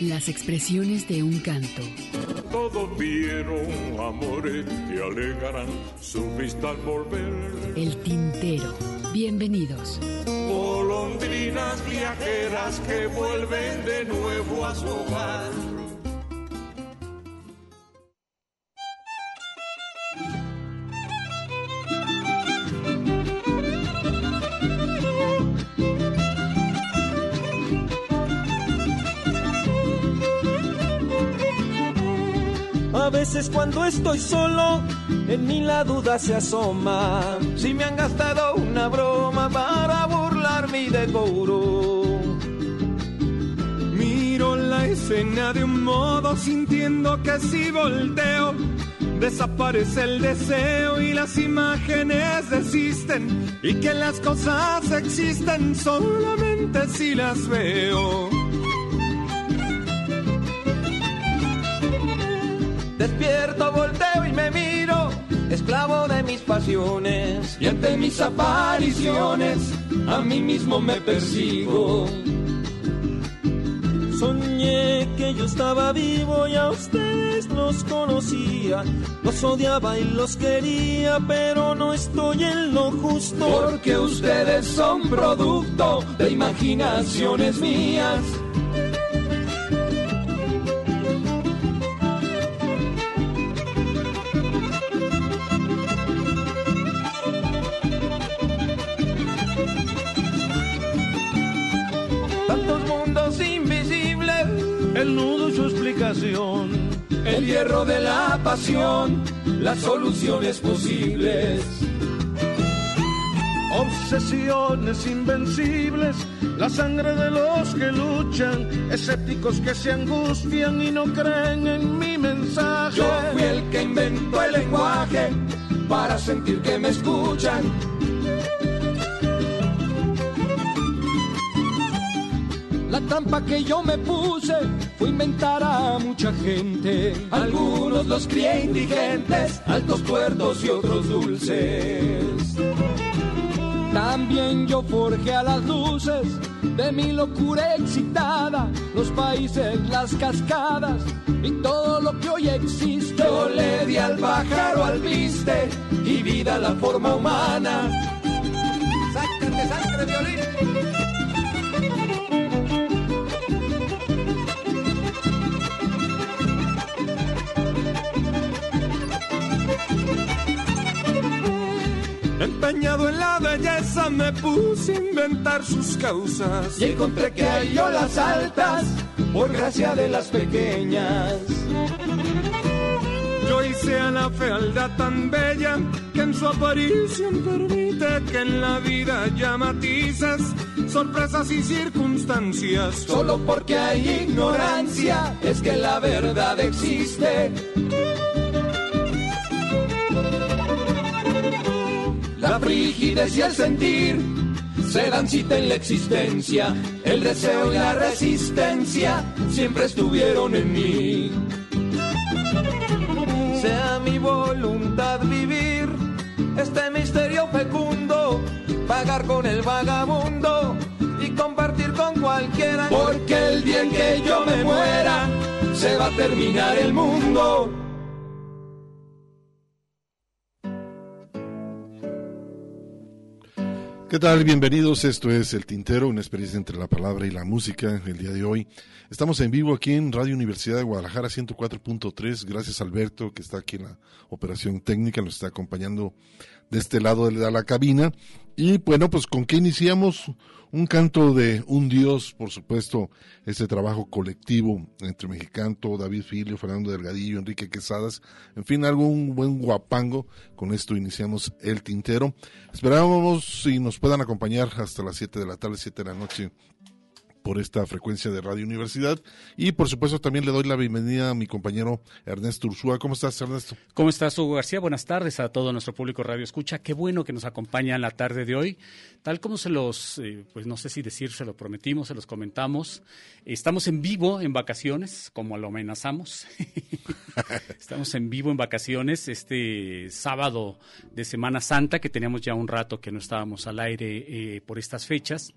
Las expresiones de un canto. Todos vieron amores que alegarán su vista al volver. El tintero. Bienvenidos. Golondrinas viajeras que vuelven de nuevo a su hogar. Cuando estoy solo, en mí la duda se asoma. Si me han gastado una broma para burlar mi decoro. Miro la escena de un modo sintiendo que si volteo, desaparece el deseo y las imágenes desisten. Y que las cosas existen solamente si las veo. Despierto, volteo y me miro, esclavo de mis pasiones. Y ante mis apariciones, a mí mismo me persigo. Soñé que yo estaba vivo y a ustedes los conocía. Los odiaba y los quería, pero no estoy en lo justo. Porque ustedes son producto de imaginaciones mías. El hierro de la pasión, las soluciones posibles. Obsesiones invencibles, la sangre de los que luchan, escépticos que se angustian y no creen en mi mensaje. Yo fui el que inventó el lenguaje para sentir que me escuchan. La trampa que yo me puse fue inventar a mucha gente. Algunos los crié indigentes, altos cuerdos y otros dulces. También yo forjé a las luces de mi locura excitada, los países, las cascadas y todo lo que hoy existe. Yo le di al pájaro al viste y vida a la forma humana. ¡Sácate sangre, violín! Empeñado en la belleza me puse a inventar sus causas. Y encontré que hay olas altas por gracia de las pequeñas. Yo hice a la fealdad tan bella que en su aparición permite que en la vida haya matizas, sorpresas y circunstancias. Solo porque hay ignorancia es que la verdad existe. La frigidez y el sentir se dan cita en la existencia. El deseo y la resistencia siempre estuvieron en mí. Sea mi voluntad vivir este misterio fecundo, pagar con el vagabundo y compartir con cualquiera. Porque el día en que yo me muera, se va a terminar el mundo. ¿Qué tal? Bienvenidos. Esto es El Tintero, una experiencia entre la palabra y la música. El día de hoy estamos en vivo aquí en Radio Universidad de Guadalajara 104.3. Gracias a Alberto, que está aquí en la operación técnica, nos está acompañando de este lado de la cabina. Y bueno, pues con qué iniciamos un canto de un dios, por supuesto, este trabajo colectivo entre Mexicanto, David Filio, Fernando Delgadillo, Enrique Quesadas, en fin, algún buen guapango. Con esto iniciamos el tintero. Esperábamos si nos puedan acompañar hasta las 7 de la tarde, 7 de la noche por esta frecuencia de Radio Universidad. Y por supuesto también le doy la bienvenida a mi compañero Ernesto Ursúa. ¿Cómo estás, Ernesto? ¿Cómo estás, Hugo García? Buenas tardes a todo nuestro público Radio Escucha. Qué bueno que nos acompaña en la tarde de hoy. Tal como se los, eh, pues no sé si decir, se lo prometimos, se los comentamos. Estamos en vivo en vacaciones, como lo amenazamos. Estamos en vivo en vacaciones este sábado de Semana Santa, que teníamos ya un rato que no estábamos al aire eh, por estas fechas.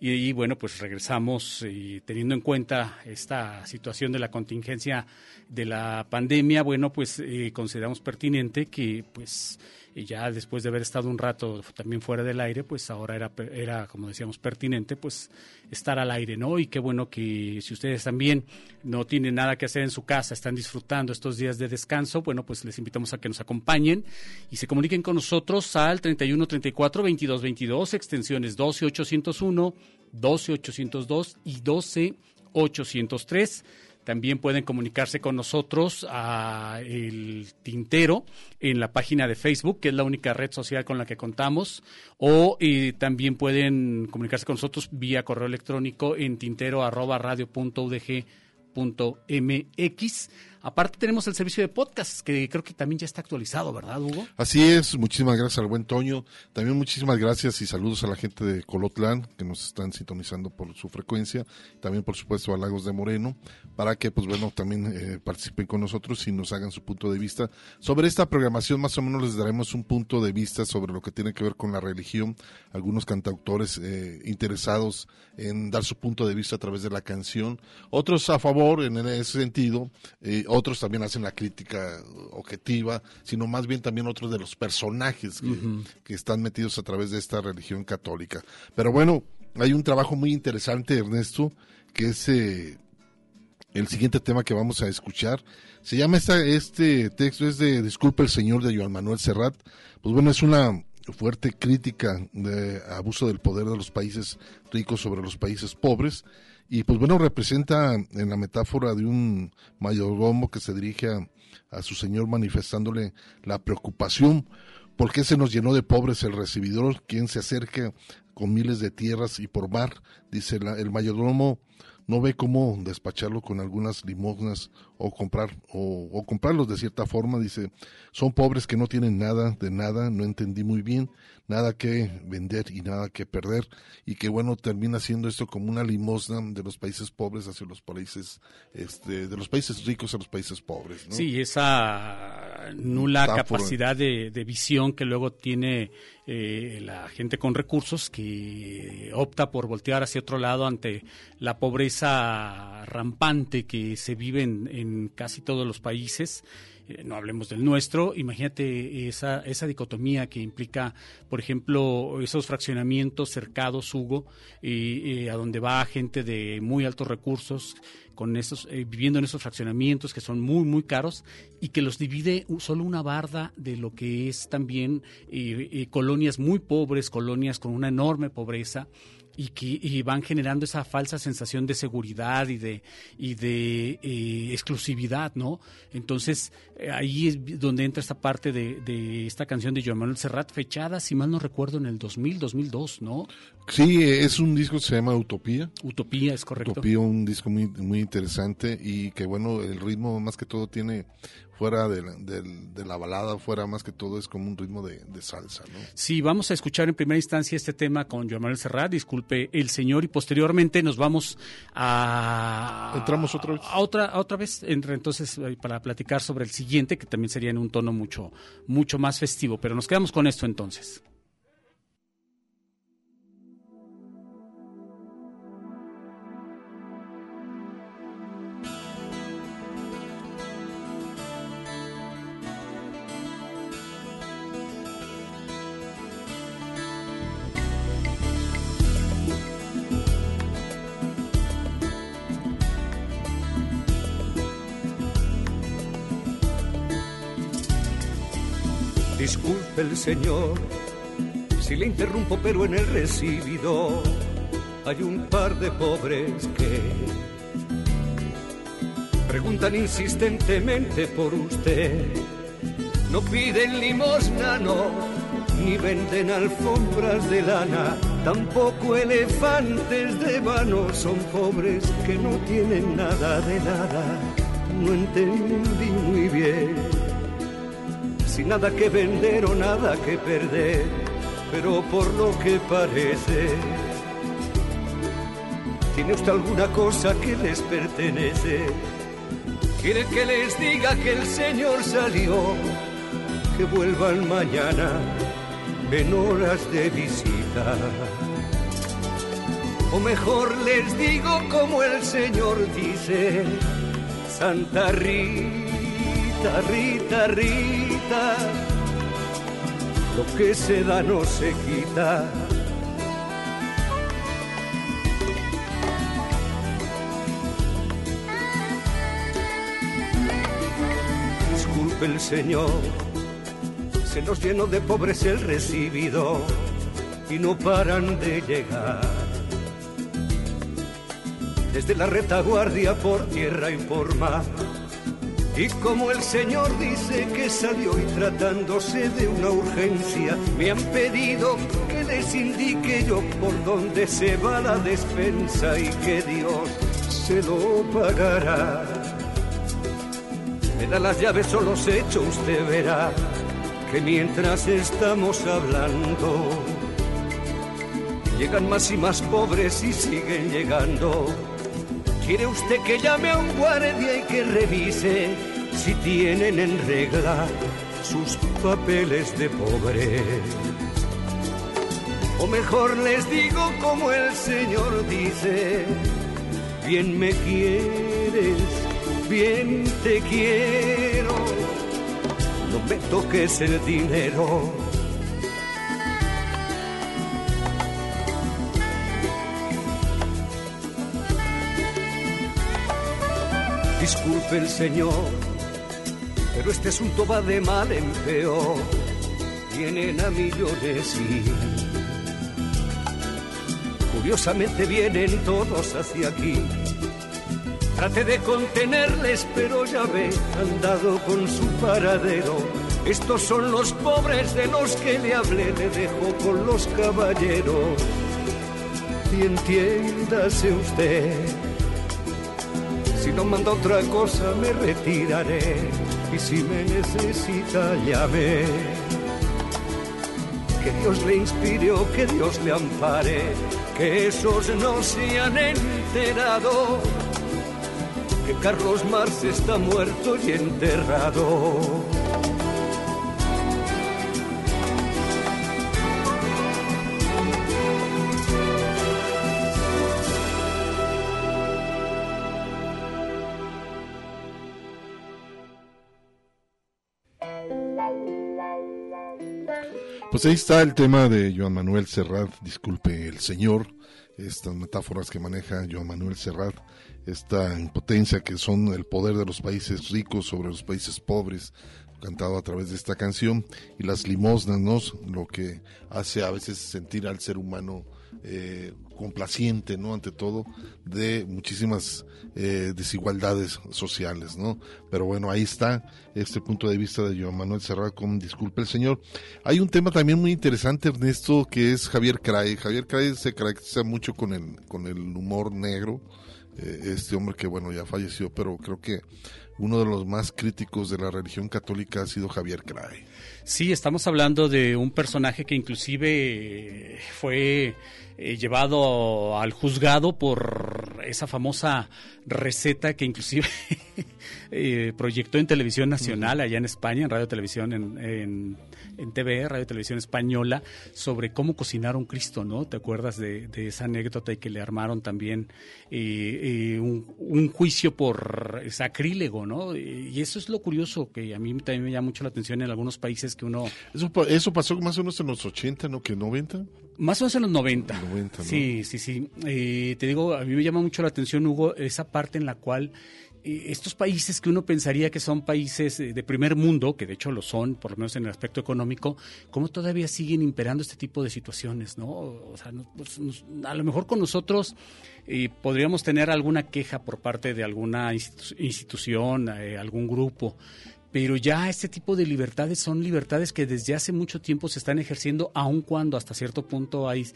Y, bueno, pues regresamos y teniendo en cuenta esta situación de la contingencia de la pandemia, bueno, pues eh, consideramos pertinente que pues ya después de haber estado un rato también fuera del aire, pues ahora era, era, como decíamos, pertinente pues estar al aire, ¿no? Y qué bueno que si ustedes también no tienen nada que hacer en su casa, están disfrutando estos días de descanso, bueno, pues les invitamos a que nos acompañen y se comuniquen con nosotros al 31 34 22 22, extensiones 12 801 12-802 y 12-803. También pueden comunicarse con nosotros a el Tintero en la página de Facebook, que es la única red social con la que contamos, o eh, también pueden comunicarse con nosotros vía correo electrónico en tintero@radio.udg.mx. Aparte tenemos el servicio de podcast, que creo que también ya está actualizado, ¿verdad, Hugo? Así es, muchísimas gracias al buen Toño. También muchísimas gracias y saludos a la gente de Colotlán, que nos están sintonizando por su frecuencia. También, por supuesto, a Lagos de Moreno, para que, pues bueno, también eh, participen con nosotros y nos hagan su punto de vista. Sobre esta programación, más o menos les daremos un punto de vista sobre lo que tiene que ver con la religión. Algunos cantautores eh, interesados en dar su punto de vista a través de la canción. Otros a favor en ese sentido. Eh, otros también hacen la crítica objetiva, sino más bien también otros de los personajes que, están metidos a través de esta religión católica. Pero bueno, hay un trabajo muy interesante, Ernesto, que es eh, el siguiente tema que vamos a escuchar. Se llama esta, este texto, es de Disculpe el Señor de Joan Manuel Serrat. Pues bueno, es una fuerte crítica de abuso del poder de los países ricos sobre los países pobres y pues bueno, representa en la metáfora de un mayordomo que se dirige a, su señor manifestándole la preocupación por qué se nos llenó de pobres el recibidor, quien se acerca con miles de tierras y por mar, dice el mayordomo no ve cómo despacharlo con algunas limosnas o comprar o, o, comprarlos de cierta forma dice son pobres que no tienen nada de nada no entendí muy bien nada que vender y nada que perder y que bueno termina siendo esto como una limosna de los países pobres hacia los países este, de los países ricos a los países pobres ¿no? sí esa nula capacidad de, de, visión que luego tiene eh, la gente con recursos que opta por voltear hacia otro lado ante la pobreza rampante que se vive en, en casi todos los países eh, no hablemos del nuestro, imagínate esa, esa dicotomía que implica, por ejemplo, esos fraccionamientos cercados, Hugo, y a donde va gente de muy altos recursos, con esos, eh, viviendo en esos fraccionamientos que son muy, muy caros y que los divide solo una barda de lo que es también eh, colonias muy pobres, colonias con una enorme pobreza y que van generando esa falsa sensación de seguridad y de y de eh, exclusividad, ¿no? Entonces eh, ahí es donde entra esta parte de, de, esta canción de Joan Manuel Serrat, fechada, si mal no recuerdo, en el 2000, 2002, ¿no? Sí, es un disco que se llama Utopía. Utopía, es correcto. Utopía, un disco muy, muy interesante y que bueno, el ritmo más que todo tiene fuera de la, de, la, balada, fuera más que todo es como un ritmo de, salsa, ¿no? Sí, vamos a escuchar en primera instancia este tema con Joan Manuel Serrat, disculpe el señor, y posteriormente nos vamos a... ¿Entramos otra vez? A otra, otra vez, entonces, eh, para platicar sobre el siguiente, que también sería en un tono mucho, mucho más festivo, pero nos quedamos con esto entonces. Disculpe el señor si le interrumpo, pero en el recibido hay un par de pobres que preguntan insistentemente por usted. No piden limosna, no, ni venden alfombras de lana tampoco elefantes de vano son pobres que no tienen nada de nada. No entendí muy bien, sin nada que vender o nada que perder, pero por lo que parece, tiene usted alguna cosa que les pertenece. Quiere que les diga que el Señor salió, que vuelvan mañana en horas de visita. O mejor les digo como el Señor dice, Santa Rita, Rita, Rita, lo que se da no se quita. Disculpe el Señor se nos llenó de pobres el recibido y no paran de llegar. Desde la retaguardia por tierra y por mar. Y como el Señor dice que salió y tratándose de una urgencia, me han pedido que les indique yo por dónde se va la despensa y que Dios se lo pagará. Me da las llaves o los hechos, usted verá que mientras estamos hablando, llegan más y más pobres y siguen llegando. ¿Quiere usted que llame a un guardia y que revise si tienen en regla sus papeles de pobre? O mejor les digo como el Señor dice, bien me quieres, bien te quiero no me toques el dinero. Disculpe el Señor, pero este asunto va de mal en peor. Vienen a millones y curiosamente vienen todos hacia aquí Trate de contenerles, pero ya ve, han dado con su paradero. Estos son los pobres de los que le hablé, le dejo con los caballeros. Y entiéndase usted, manda otra cosa me retiraré. Y si me necesita, llame. Que Dios le inspire que Dios le ampare, que esos no se han enterado que Carlos Marx está muerto y enterrado. Pues ahí está el tema de Joan Manuel Serrat, disculpe el señor, estas metáforas que maneja Joan Manuel Serrat esta impotencia que son el poder de los países ricos sobre los países pobres, cantado a través de esta canción, y las limosnas, ¿no? Lo que hace a veces sentir al ser humano eh, complaciente, ¿no? Ante todo, de muchísimas eh, desigualdades sociales, ¿no? Pero bueno, ahí está este punto de vista de Joan Manuel Serrat con Disculpe el Señor. Hay un tema también muy interesante, Ernesto, que es Javier Cray. Javier Cray se caracteriza mucho con el, con el humor negro, eh, este hombre que bueno ya falleció, pero creo que uno de los más críticos de la religión católica ha sido Javier Cray. Sí, estamos hablando de un personaje que inclusive eh, fue eh, llevado al juzgado por esa famosa receta que inclusive proyectó en televisión nacional allá en España, en radio televisión en, en en TV, Radio Televisión Española, sobre cómo cocinar un Cristo, ¿no? ¿Te acuerdas de, esa anécdota y que le armaron también eh, eh, un, juicio por sacrílego, ¿no? Y eso es lo curioso, que a mí también me llama mucho la atención en algunos países que uno... Eso, eso pasó más o menos en los 80, ¿no? ¿Que 90? Más o menos en los 90. Sí, sí, sí. Eh, te digo, a mí me llama mucho la atención, Hugo, esa parte en la cual estos países que uno pensaría que son países de primer mundo, que de hecho lo son, por lo menos en el aspecto económico, ¿cómo todavía siguen imperando este tipo de situaciones? ¿no? O sea, pues, a lo mejor con nosotros eh, podríamos tener alguna queja por parte de alguna institución, eh, algún grupo, pero ya este tipo de libertades son libertades que desde hace mucho tiempo se están ejerciendo, aun cuando hasta cierto punto hay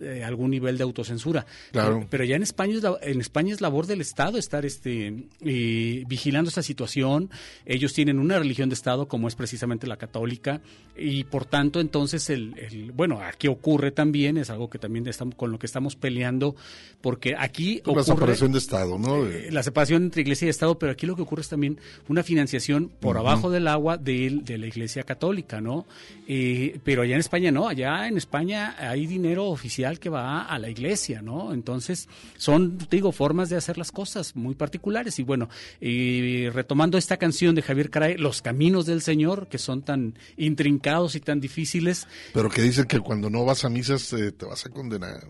eh, algún nivel de autocensura. Claro. Pero, ya en España, es la- en España es labor del Estado estar este, eh, vigilando esta situación. Ellos tienen una religión de Estado como es precisamente la católica y por tanto entonces el, el- bueno aquí ocurre también es algo que también estamos con lo que estamos peleando porque aquí La ocurre separación de Estado, ¿no? eh, la separación entre iglesia y Estado, pero aquí lo que ocurre es también una financiación por abajo del agua de, de la iglesia católica, ¿no? Eh, pero allá en España no, allá en España hay dinero oficial que va a la iglesia, ¿no? Entonces son, te digo, formas de hacer las cosas muy particulares. Y bueno, eh, retomando esta canción de Javier Caray, Los Caminos del Señor, que son tan intrincados y tan difíciles, Pero que dicen que cuando no vas a misas eh, te vas a condenar.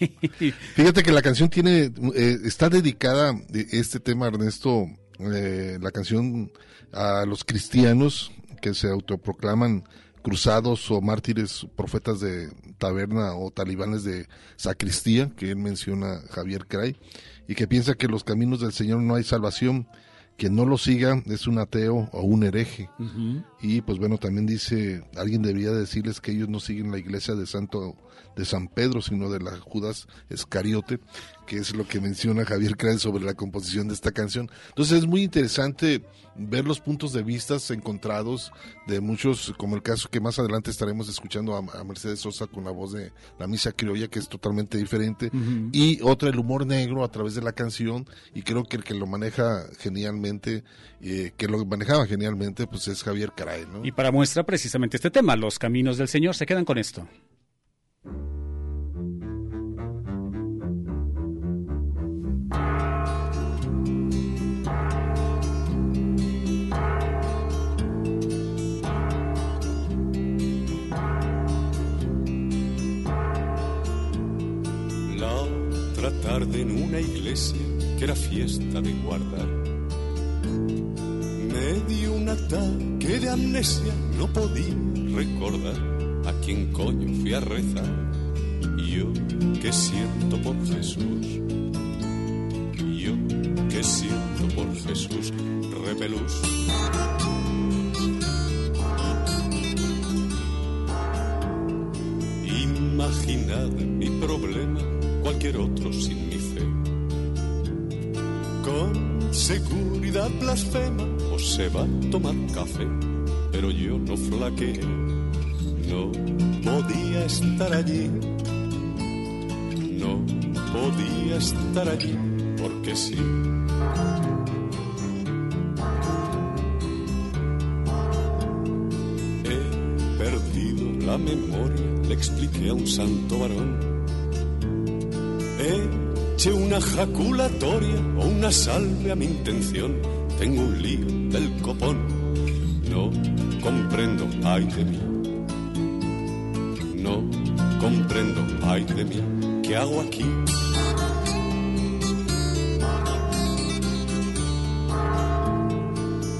Fíjate que la canción tiene, eh, está dedicada, de este tema, Ernesto, eh, la canción a los cristianos que se autoproclaman cruzados o mártires, profetas de taberna o talibanes de sacristía, que él menciona Javier Cray, y que piensa que los caminos del Señor no hay salvación, quien no lo siga es un ateo o un hereje. Y pues bueno, también dice, alguien debería decirles que ellos no siguen la iglesia de Santo de San Pedro, sino de la Judas Escariote, que es lo que menciona Javier Cray sobre la composición de esta canción. Entonces es muy interesante ver los puntos de vista encontrados de muchos, como el caso que más adelante estaremos escuchando a, a Mercedes Sosa con la voz de la misa criolla, que es totalmente diferente, y otra el humor negro a través de la canción, y creo que el que lo maneja genialmente, eh, que lo manejaba genialmente, pues es Javier Caray, ¿no? y para muestra precisamente este tema, Los Caminos del Señor, se quedan con esto. Tarde en una iglesia que era fiesta de guardar. Me dio un ataque de amnesia, no podía recordar a quién coño fui a rezar. Yo que siento por Jesús, yo que siento por Jesús, repelús. Imaginad mi problema, cualquier otro sin mi fe. Con seguridad blasfema o se va a tomar café, pero yo no flaqueé, no podía estar allí, no podía estar allí, porque sí. He perdido la memoria, le expliqué a un santo varón. Eche una jaculatoria o una salve a mi intención. Tengo un lío del copón. No comprendo, ay de mí. Ay de mí. ¿Qué hago aquí?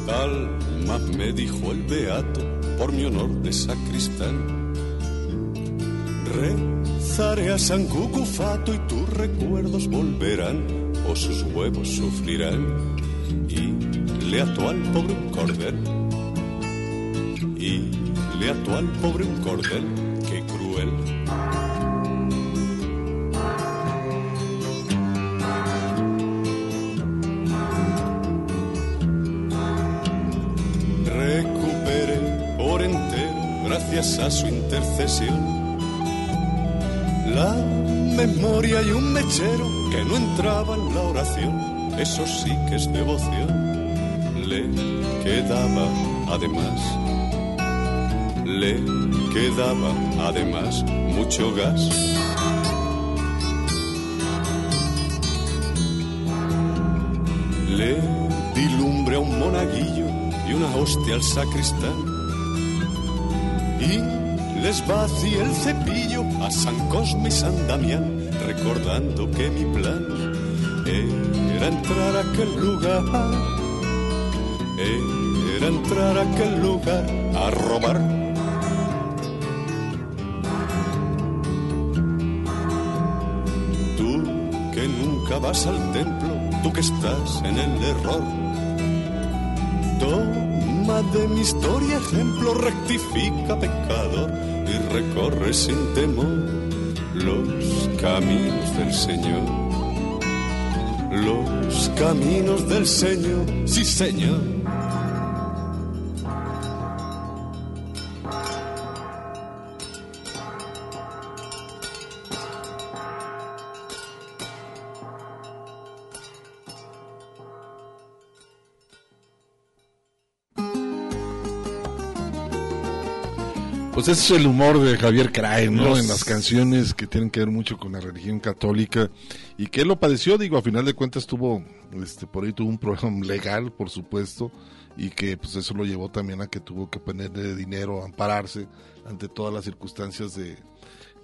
Calma, me dijo el beato, por mi honor de sacristán. Rezaré a San Cucufato y tus recuerdos volverán, o sus huevos sufrirán. Y le ató al pobre un cordel. Y le ató al pobre un cordel, su intercesión, la memoria y un mechero que no entraba en la oración. Eso sí que es devoción. Le quedaba además, le quedaba además mucho gas. Le di lumbre a un monaguillo y una hostia al sacristán. Vacié el cepillo a San Cosme y San Damián, recordando que mi plan era entrar a aquel lugar, era entrar a aquel lugar a robar. Tú que nunca vas al templo, tú que estás en el error. Toma de mi historia ejemplo, rectifica pecado y recorre sin temor los caminos del Señor. Los caminos del Señor, sí Señor. Pues ese es el humor de Javier Crae, ¿no? En las canciones que tienen que ver mucho con la religión católica y que él lo padeció, digo, a final de cuentas tuvo, este, por ahí tuvo un problema legal, por supuesto, y que pues eso lo llevó también a que tuvo que ponerle dinero, ampararse ante todas las circunstancias de,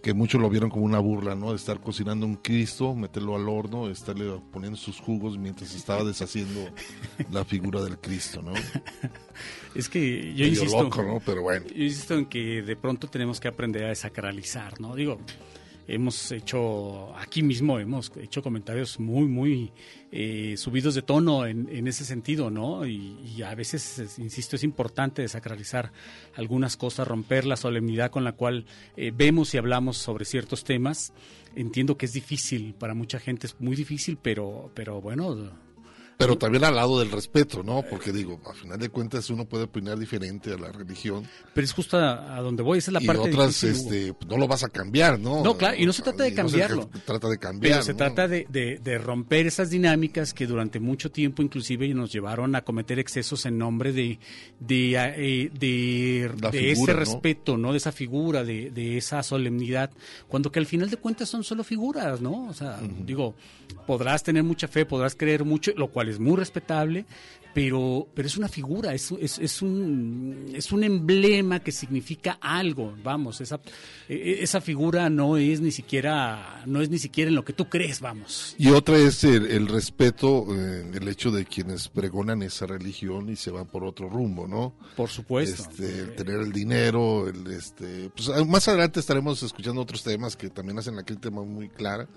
que muchos lo vieron como una burla, ¿no? De estar cocinando un Cristo, meterlo al horno, estarle poniendo sus jugos mientras estaba deshaciendo la figura del Cristo, ¿no? Es que yo insisto, loco, ¿no? Pero bueno. yo insisto en que de pronto tenemos que aprender a desacralizar, ¿no? Digo, hemos hecho, aquí mismo hemos hecho comentarios muy, muy eh, subidos de tono en, en ese sentido, ¿no? Y, y a veces, es- insisto, es importante desacralizar algunas cosas, romper la solemnidad con la cual eh, vemos y hablamos sobre ciertos temas. Entiendo que es difícil, para mucha gente es muy difícil, pero, pero bueno, Pero también al lado del respeto, ¿no? Porque digo, a final de cuentas uno puede opinar diferente a la religión pero es justo a, a donde voy, esa es la y parte otras, difícil, este, pues, no lo vas a cambiar, ¿no? No, claro, y no se trata de no cambiarlo. trata de cambiar, Pero se ¿no? trata de, de- de romper esas dinámicas que durante mucho tiempo inclusive nos llevaron a cometer excesos en nombre de, de, eh, de, La de figura, ese ¿no? respeto, ¿no? De esa figura, de, de esa solemnidad, cuando que al final de cuentas son solo figuras, ¿no? O sea, digo, podrás tener mucha fe, podrás creer mucho, lo cual es muy respetable, pero, pero es una figura, es, es, es un, es un emblema que significa algo, vamos, esa, eh, esa figura no es ni siquiera, no es ni siquiera en lo que tú crees, vamos. Y otra es el, el respeto, eh, el hecho de quienes pregonan esa religión y se van por otro rumbo, ¿no? Por supuesto. Este, el tener el dinero, el, este, pues más adelante estaremos escuchando otros temas que también hacen la crítica muy clara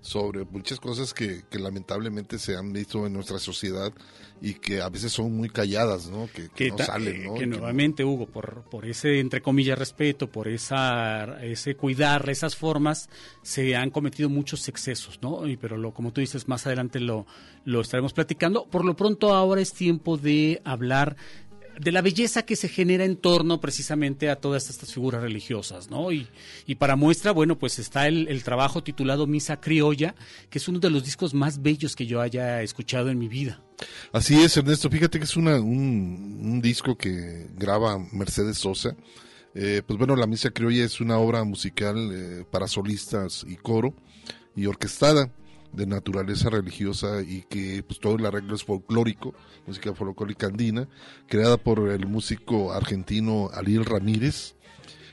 sobre muchas cosas que, que lamentablemente se han visto en nuestra sociedad y que a veces son muy calladas, ¿no? Que, que que, no salen, eh, ¿no? que nuevamente Hugo por por ese entre comillas respeto por esa ese cuidar esas formas se han cometido muchos excesos no y pero lo como tú dices más adelante lo lo estaremos platicando por lo pronto ahora es tiempo de hablar de la belleza que se genera en torno precisamente a todas estas figuras religiosas, ¿no? Y, y para muestra, bueno, pues está el, el trabajo titulado Misa Criolla, que es uno de los discos más bellos que yo haya escuchado en mi vida. Así es, Ernesto. Fíjate que es una, un, un disco que graba Mercedes Sosa. Eh, pues bueno, La Misa Criolla es una obra musical eh, para solistas y coro y orquestada de naturaleza religiosa y que pues todo el arreglo es folclórico, música folclórica andina, creada por el músico argentino Aliel Ramírez.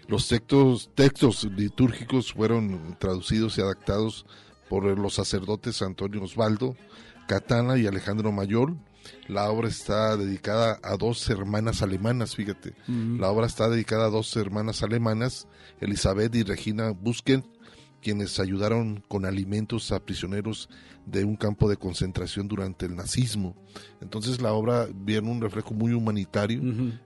Los textos, textos litúrgicos fueron traducidos y adaptados por los sacerdotes Antonio Osvaldo, Catana y Alejandro Mayor. La obra está dedicada a dos hermanas alemanas, fíjate. La obra está dedicada a dos hermanas alemanas, Elizabeth y Regina Busken, quienes ayudaron con alimentos a prisioneros de un campo de concentración durante el nazismo. Entonces la obra viene un reflejo muy humanitario,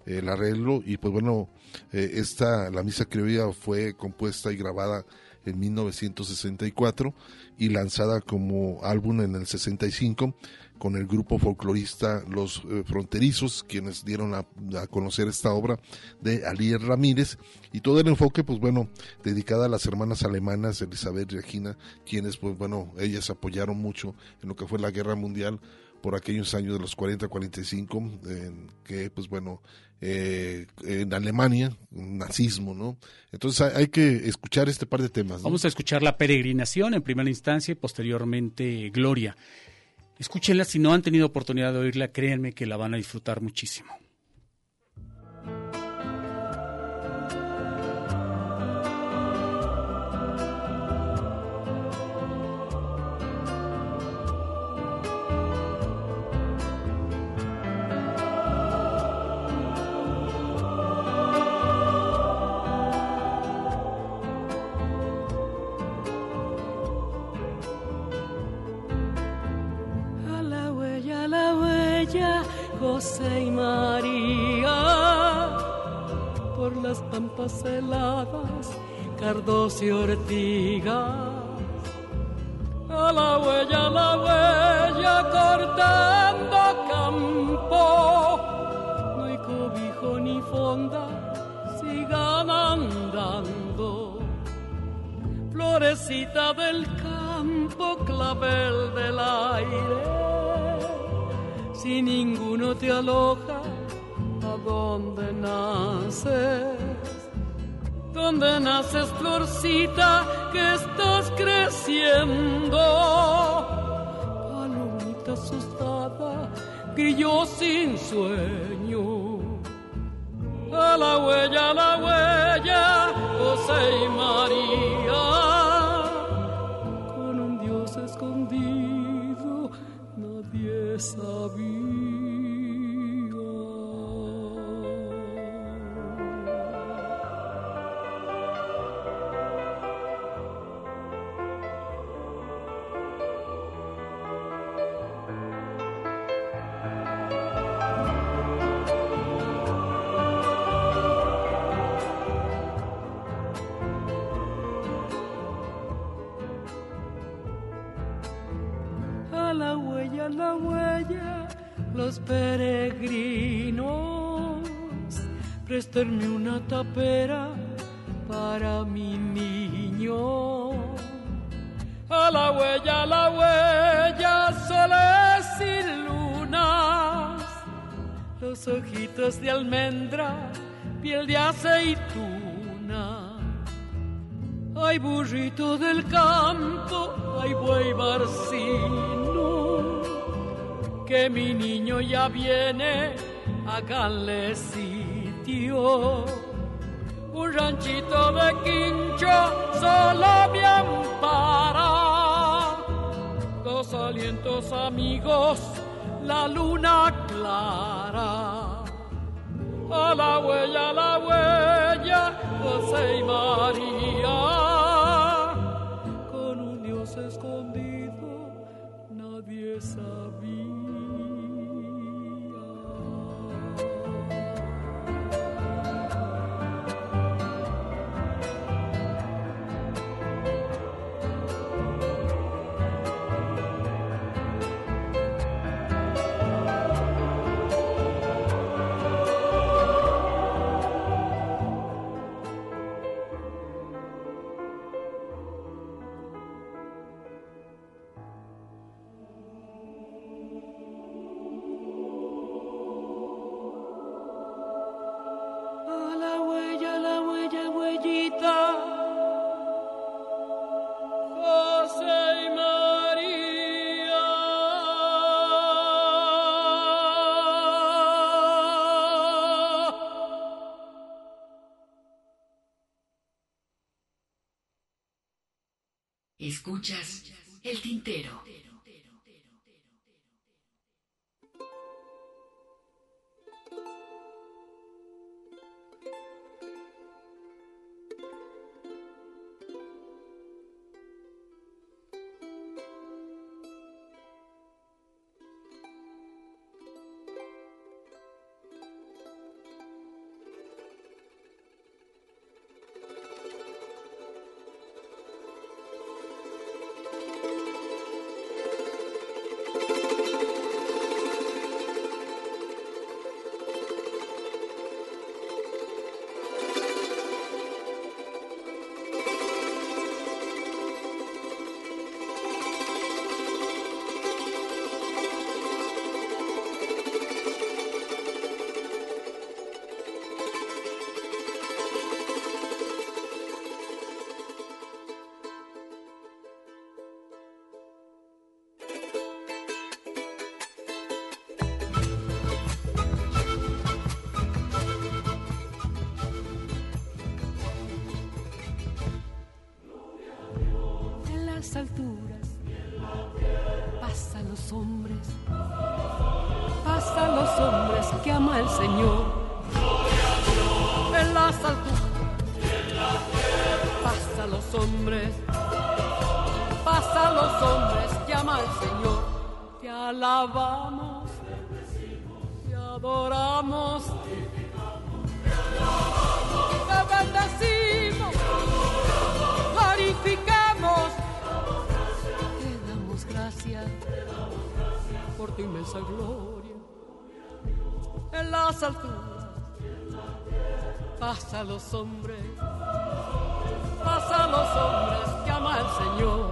el arreglo, y pues bueno, eh, esta, la misa criolla fue compuesta y grabada en 1964 y lanzada como álbum en el 65 con el grupo folclorista Los eh, Fronterizos, quienes dieron a, conocer esta obra de Alier Ramírez, y todo el enfoque, pues bueno, dedicada a las hermanas alemanas, Elizabeth y Regina, quienes, pues bueno, ellas apoyaron mucho en lo que fue la guerra mundial por aquellos años de los 40-45, en que, pues bueno, eh, en Alemania, nazismo, ¿no? Entonces hay, que escuchar este par de temas. Vamos a escuchar La Peregrinación en primera instancia y posteriormente Gloria. Escúchenla, si no han tenido oportunidad de oírla, créanme que la van a disfrutar muchísimo. Heladas, cardos y ortigas. A la huella, a la huella, cortando campo. No hay cobijo ni fonda, sigan andando. Florecita del campo, clavel del aire. Si ninguno te aloja, ¿a dónde naces? ¿Dónde naces, florcita, que estás creciendo? Palomita asustada, grillo sin sueño. A la huella, a la huella, José y María. Con un Dios escondido, nadie sabía. Préstenme una tapera para mi niño. A la huella, a la huella, soles y lunas, los ojitos de almendra, piel de aceituna. Hay burrito del campo, hay buey barcino, que mi niño ya viene, háganle Un ranchito de quincho solo me ampara, dos alientos amigos, la luna clara. A la huella, a la huella, José y María. El tintero. que ama el Señor. En las alturas pasa a los hombres, pasa a los hombres, llama al Señor. Te alabamos, te adoramos, te bendecimos, glorificamos, te damos gracias por tu inmensa gloria. Pasa los hombres, pasa los hombres, llama al Señor.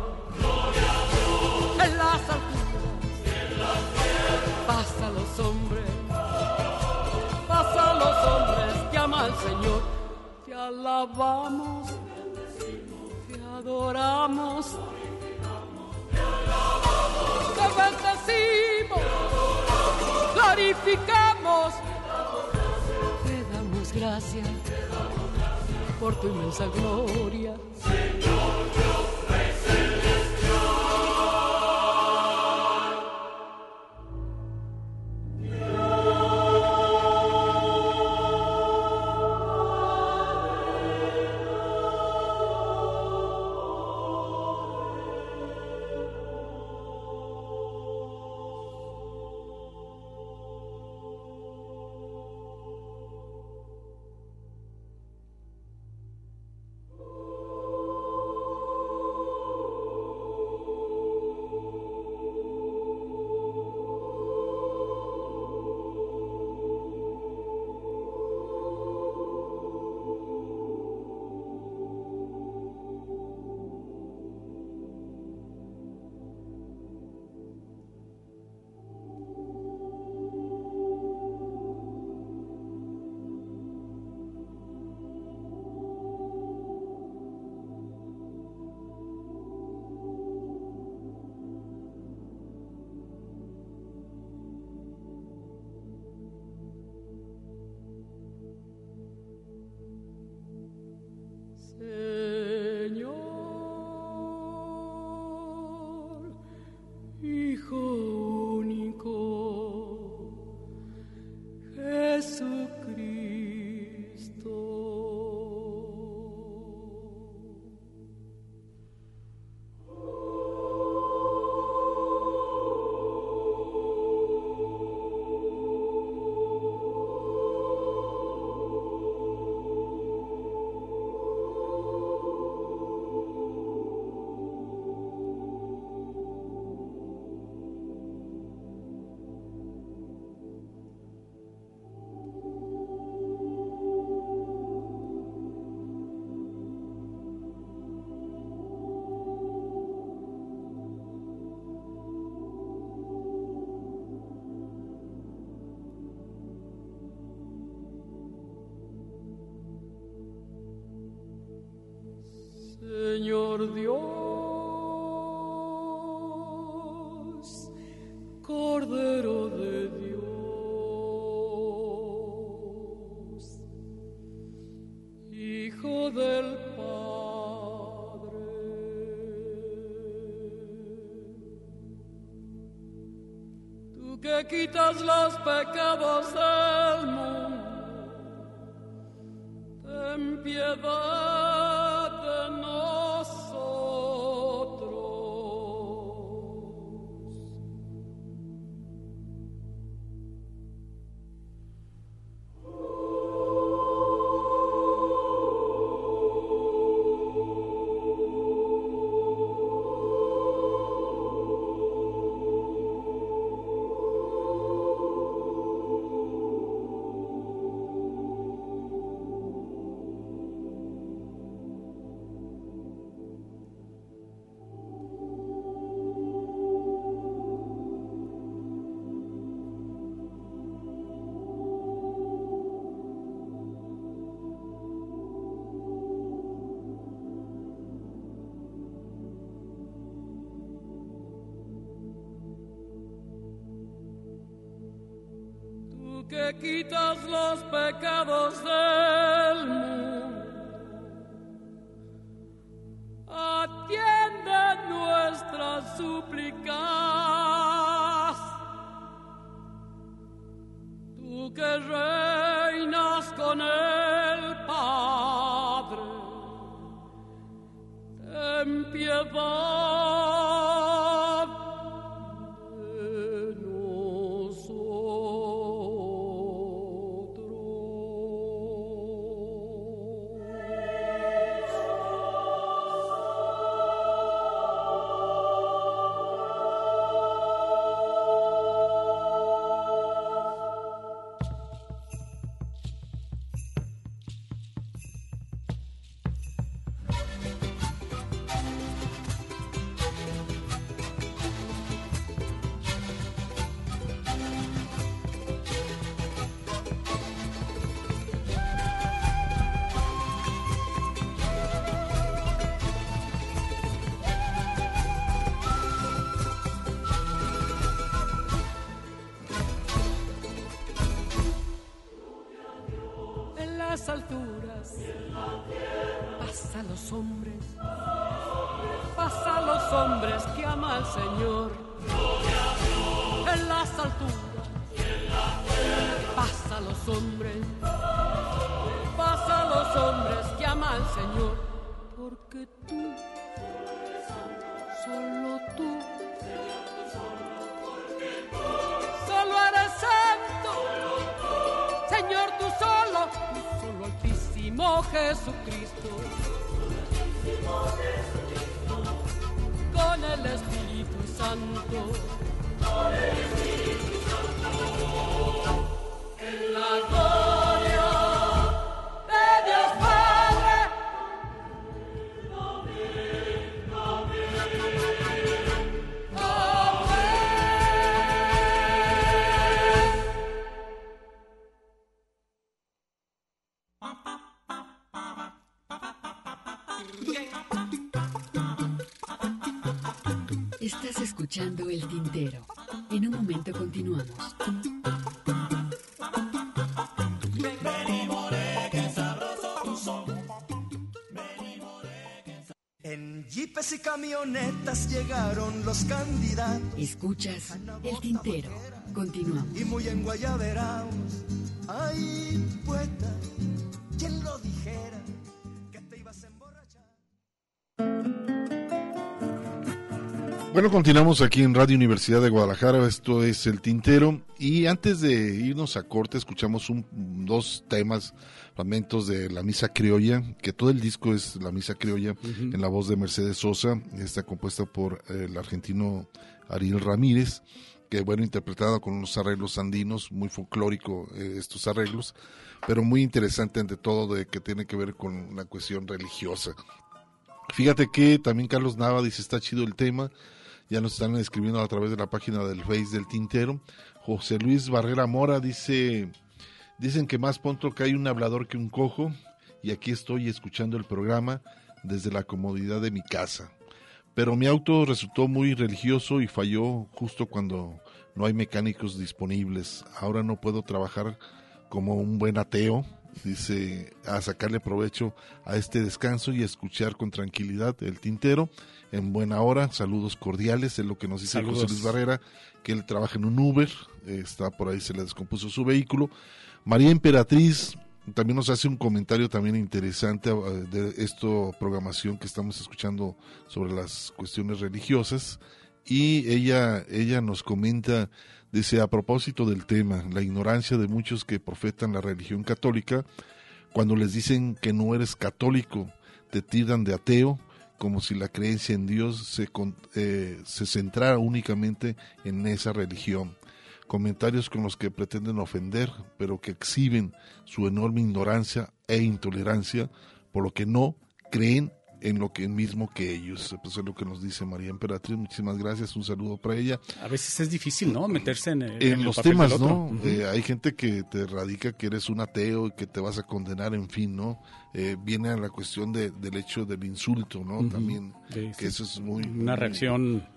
En las alturas pasa los hombres, pasa los hombres, llama al Señor. Te alabamos, te adoramos te bendecimos, glorificamos, gracias por tu inmensa gloria. Dios, Cordero de Dios, Hijo del Padre, tú que quitas los pecados del el Padre, ten piedad Y camionetas llegaron los candidatos. Escuchas El Tintero. Continuamos. Y muy enguayaberaos. Ay, poeta, ¿quién lo dijera? Que te ibas a emborrachar. Bueno, continuamos aquí en Radio Universidad de Guadalajara, esto es El Tintero y antes de irnos a corte escuchamos un, dos temas, fragmentos de la Misa Criolla, que todo el disco es la Misa Criolla en la voz de Mercedes Sosa, está compuesta por el argentino Ariel Ramírez, que bueno, interpretado con unos arreglos andinos, muy folclórico eh, estos arreglos, pero muy interesante ante todo de que tiene que ver con una cuestión religiosa. Fíjate que también Carlos Nava dice está chido el tema, ya nos están escribiendo a través de la página del Face del Tintero. José Luis Barrera Mora dice, dicen que más pronto que hay un hablador que un cojo y aquí estoy escuchando el programa desde la comodidad de mi casa. Pero mi auto resultó muy religioso y falló justo cuando no hay mecánicos disponibles. Ahora no puedo trabajar como un buen ateo, dice, a sacarle provecho a este descanso y a escuchar con tranquilidad el tintero en buena hora. Saludos cordiales, es lo que nos dice Saludos. José Luis Barrera, que él trabaja en un Uber, eh, está por ahí, se le descompuso su vehículo. María Emperatriz también nos hace un comentario también interesante eh, de esta programación que estamos escuchando sobre las cuestiones religiosas. Y ella ella nos comenta dice a propósito del tema la ignorancia de muchos que profetan la religión católica cuando les dicen que no eres católico te tildan de ateo como si la creencia en Dios se, eh, se centrara únicamente en esa religión comentarios con los que pretenden ofender, pero que exhiben su enorme ignorancia e intolerancia, por lo que no creen en lo que mismo que ellos. Pues es lo que nos dice María Emperatriz. Muchísimas gracias, un saludo para ella. A veces es difícil, ¿no? Meterse en, el- En el los papel temas, del otro. ¿no? Eh, hay gente que te radica que eres un ateo y que te vas a condenar, en fin, ¿no? Eh, viene a la cuestión de- del hecho del insulto, ¿no? También, Sí, que sí. eso es muy... Una muy- reacción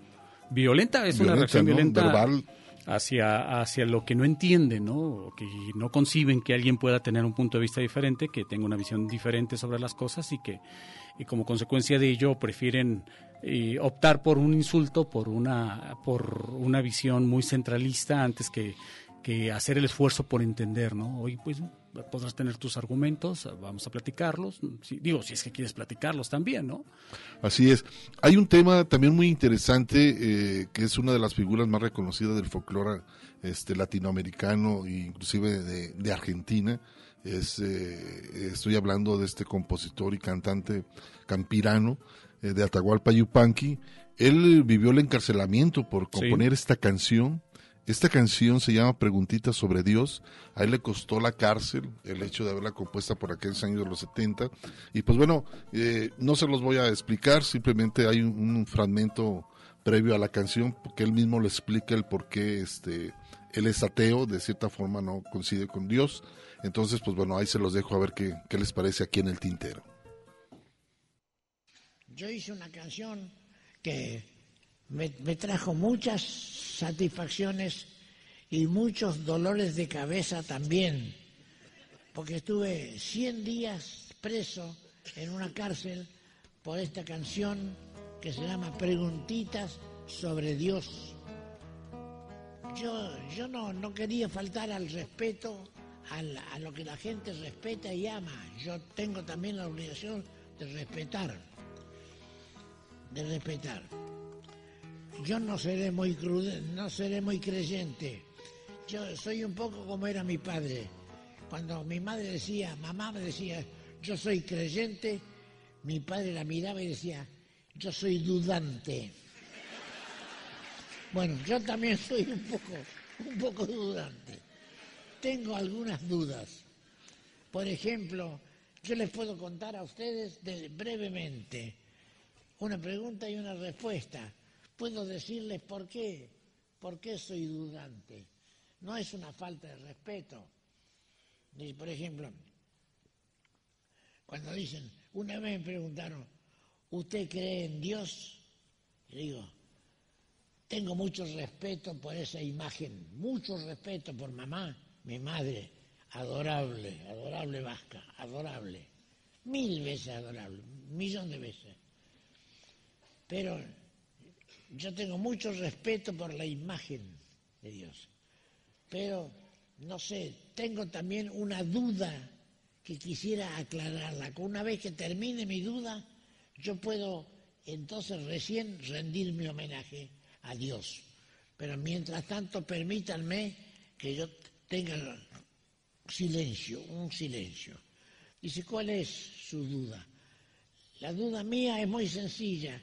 violenta, es una reacción ¿no? violenta Verbal. Hacia, hacia lo que no entienden, ¿no? Que no conciben que alguien pueda tener un punto de vista diferente, que tenga una visión diferente sobre las cosas y que y como consecuencia de ello prefieren eh, optar por un insulto, por una, por una visión muy centralista antes que, que hacer el esfuerzo por entender, ¿no? Hoy pues podrás tener tus argumentos, vamos a platicarlos, si- digo, si es que quieres platicarlos también, ¿no? Así es. Hay un tema también muy interesante eh, que es una de las figuras más reconocidas del folclore este, latinoamericano e inclusive de, de Argentina. Es, eh, estoy hablando de este compositor y cantante campirano eh, de Atahualpa Yupanqui. Él vivió el encarcelamiento por componer esta canción. Esta canción se llama Preguntitas sobre Dios. A él le costó la cárcel el hecho de haberla compuesta por aquellos años de los 70. Y pues bueno, eh, no se los voy a explicar, simplemente hay un, fragmento previo a la canción porque él mismo le explica el por qué este, él es ateo, de cierta forma no coincide con Dios. Entonces, pues bueno, ahí se los dejo a ver qué, qué les parece aquí en el tintero. Yo hice una canción que me, trajo muchas satisfacciones y muchos dolores de cabeza también. porque estuve 100 días preso en una cárcel por esta canción que se llama Preguntitas sobre Dios. Yo, yo no, no quería faltar al respeto a lo que la gente respeta y ama. Yo tengo también la obligación de respetar, de respetar. Yo no seré muy crude, no seré muy creyente. Yo soy un poco como era mi padre. Cuando mi madre decía, mamá me decía, yo soy creyente, mi padre la miraba y decía, yo soy dudante. Bueno, yo también soy un poco, un poco dudante. Tengo algunas dudas. Por ejemplo, yo les puedo contar a ustedes de- brevemente una pregunta y una respuesta. Puedo decirles por qué, por qué soy dudante. No es una falta de respeto. Ni, Por ejemplo, cuando dicen, una vez me preguntaron, ¿usted cree en Dios? Y digo, tengo mucho respeto por esa imagen, mucho respeto por mamá, mi madre, adorable, adorable vasca, adorable, mil veces adorable, un millón de veces. Pero yo tengo mucho respeto por la imagen de Dios. Pero, no sé, tengo también una duda que quisiera aclararla. Una vez que termine mi duda, yo puedo entonces recién rendir mi homenaje a Dios. Pero mientras tanto, permítanme que yo tenga silencio, un silencio. Dice, ¿cuál es su duda? La duda mía es muy sencilla.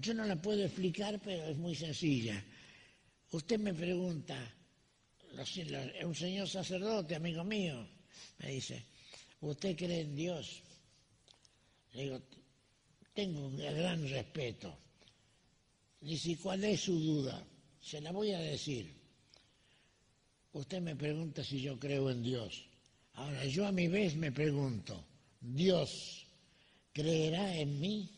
Yo no la puedo explicar, pero es muy sencilla. Usted me pregunta, los- los- un señor sacerdote, amigo mío, me dice, ¿usted cree en Dios? Le digo, tengo un gran respeto. Dice, ¿y cuál es su duda? Se la voy a decir. Usted me pregunta si yo creo en Dios. Ahora, yo a mi vez me pregunto, ¿Dios creerá en mí?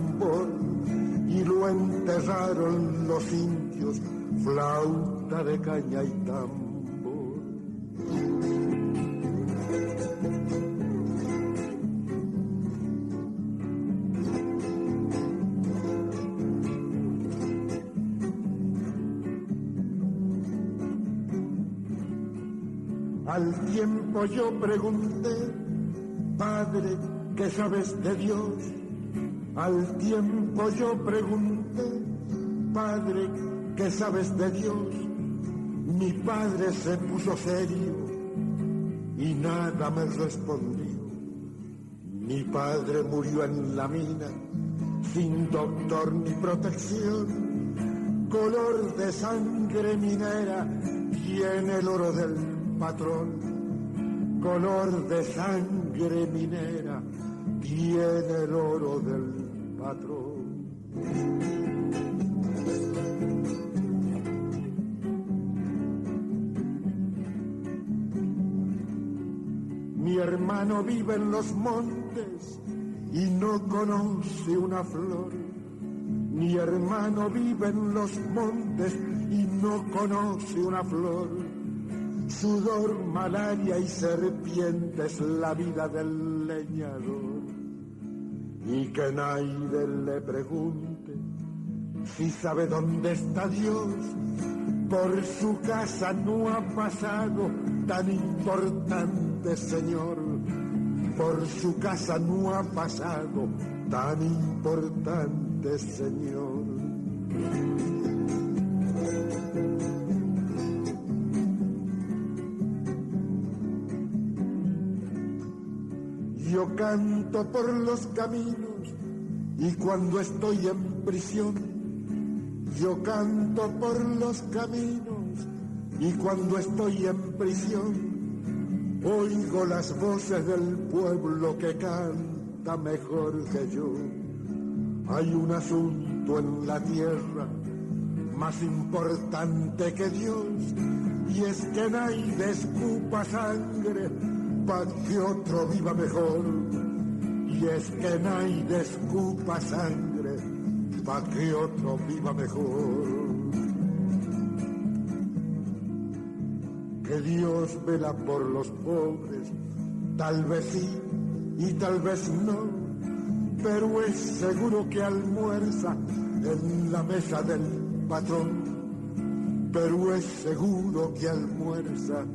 y lo enterraron los indios, flauta de caña y tambor. Al tiempo yo pregunté, Padre, ¿qué sabes de Dios? Al tiempo yo pregunté, Padre, ¿qué sabes de Dios? Mi padre se puso serio y nada me respondió. Mi padre murió en la mina, sin doctor ni protección, color de sangre minera, tiene el oro del patrón, color de sangre minera, tiene el oro del Mi hermano vive en los montes y no conoce una flor. Mi hermano vive en los montes y no conoce una flor. Sudor, malaria y serpientes, la vida del leñador. Y que nadie le pregunte si sabe dónde está Dios. Por su casa no ha pasado tan importante Señor. Por su casa no ha pasado tan importante Señor. Yo canto por los caminos y cuando estoy en prisión, yo canto por los caminos y cuando estoy en prisión, oigo las voces del pueblo que canta mejor que yo. Hay un asunto en la tierra más importante que Dios y es que nadie escupa sangre para que otro viva mejor. Y es que nadie escupa sangre para que otro viva mejor. Que Dios vela por los pobres, tal vez sí y tal vez no, pero es seguro que almuerza en la mesa del patrón pero es seguro que almuerza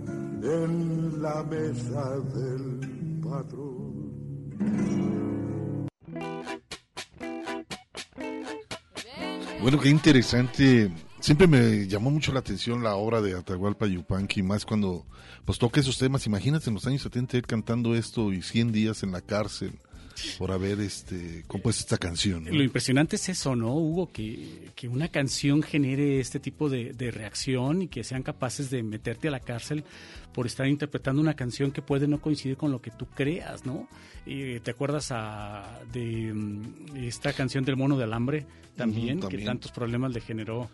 en la mesa del patrón. Bueno, qué interesante. Siempre me llamó mucho la atención la obra de Atahualpa Yupanqui, más cuando pues toca esos temas. Imagínate en los años 70 él cantando esto y 100 días en la cárcel por haber este compuesto esta canción. ¿no? Lo impresionante es eso, ¿no, Hugo? Que, que una canción genere este tipo de, de, reacción y que sean capaces de meterte a la cárcel por estar interpretando una canción que puede no coincidir con lo que tú creas, ¿no? Y ¿Te acuerdas a, de um, esta canción del mono de alambre también, uh -huh, también, que tantos problemas le generó?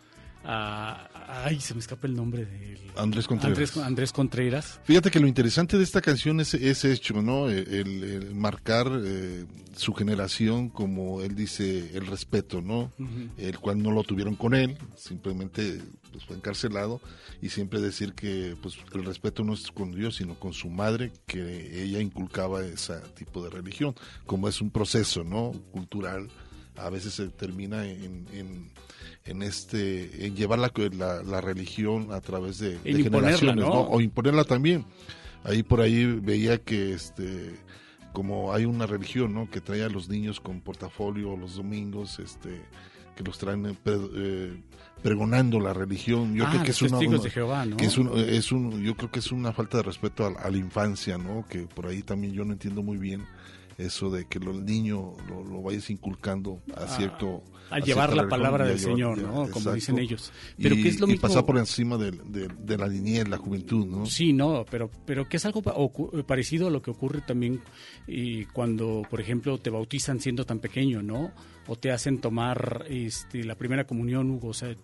A, ay, se me escapa el nombre de Andrés Contreras. Andrés, Andrés, Contreras. Fíjate que lo interesante de esta canción es ese hecho, ¿no? El, el marcar eh, su generación, como él dice, el respeto, ¿no? Uh -huh. El cual no lo tuvieron con él, simplemente pues, fue encarcelado y siempre decir que pues el respeto no es con Dios, sino con su madre, que ella inculcaba ese tipo de religión, como es un proceso, ¿no? Cultural a veces se termina en, en, en este en llevar la, la, la, religión a través de, de generaciones ¿no? ¿no? o imponerla también ahí por ahí veía que este como hay una religión no que trae a los niños con portafolio los domingos este que los traen eh, eh, pregonando la religión yo ah, creo que es una, una de Jehová, ¿no? que es un, es un yo creo que es una falta de respeto a, a la infancia no que por ahí también yo no entiendo muy bien eso de que el niño lo, lo, vayas inculcando a cierto a, a llevar la palabra del Señor, ¿no? Como dicen ellos. Pero y, que es lo y mismo pasar por encima de, de, de, la niñez, la juventud, ¿no? Sí, no, pero pero que es algo parecido a lo que ocurre también y cuando, por ejemplo, te bautizan siendo tan pequeño, ¿no? O te hacen tomar este, la primera comunión, Hugo. O sea,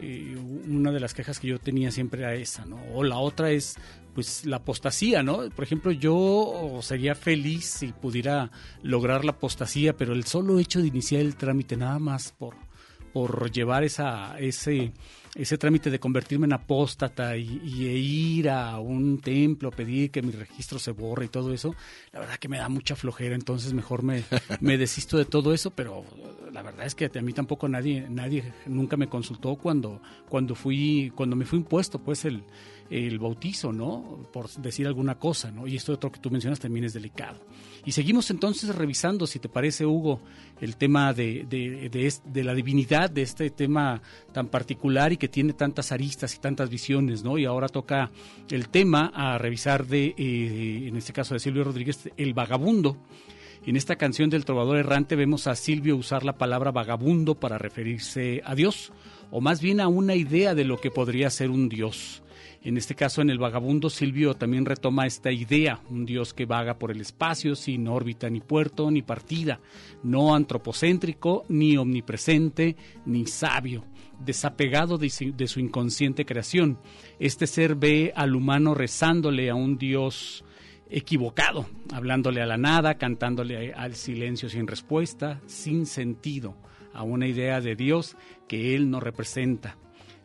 eh, una de las quejas que yo tenía siempre era esa, ¿no? O la otra es pues la apostasía, ¿no? Por ejemplo, yo sería feliz si pudiera lograr la apostasía, pero el solo hecho de iniciar el trámite nada más por por llevar esa ese ese trámite de convertirme en apóstata y, y, ir a un templo, pedir que mi registro se borre y todo eso, la verdad que me da mucha flojera, entonces mejor me, me desisto de todo eso, pero la verdad es que a mí tampoco nadie, nadie nunca me consultó cuando, cuando fui, cuando me fui impuesto pues el, el bautizo, ¿no? Por decir alguna cosa, ¿no? Y esto otro que tú mencionas también es delicado. Y seguimos entonces revisando, si te parece, Hugo, el tema de, de, de, la divinidad, de este tema tan particular y que tiene tantas aristas y tantas visiones, ¿no? Y ahora toca el tema a revisar de, eh, en este caso de Silvio Rodríguez, El Vagabundo. En esta canción del trovador errante vemos a Silvio usar la palabra vagabundo para referirse a Dios, o más bien a una idea de lo que podría ser un Dios. En este caso, en el vagabundo, Silvio también retoma esta idea, un Dios que vaga por el espacio sin órbita ni puerto ni partida, no antropocéntrico, ni omnipresente, ni sabio, desapegado de su, inconsciente creación. Este ser ve al humano rezándole a un Dios equivocado, hablándole a la nada, cantándole al silencio sin respuesta, sin sentido, a una idea de Dios que él no representa.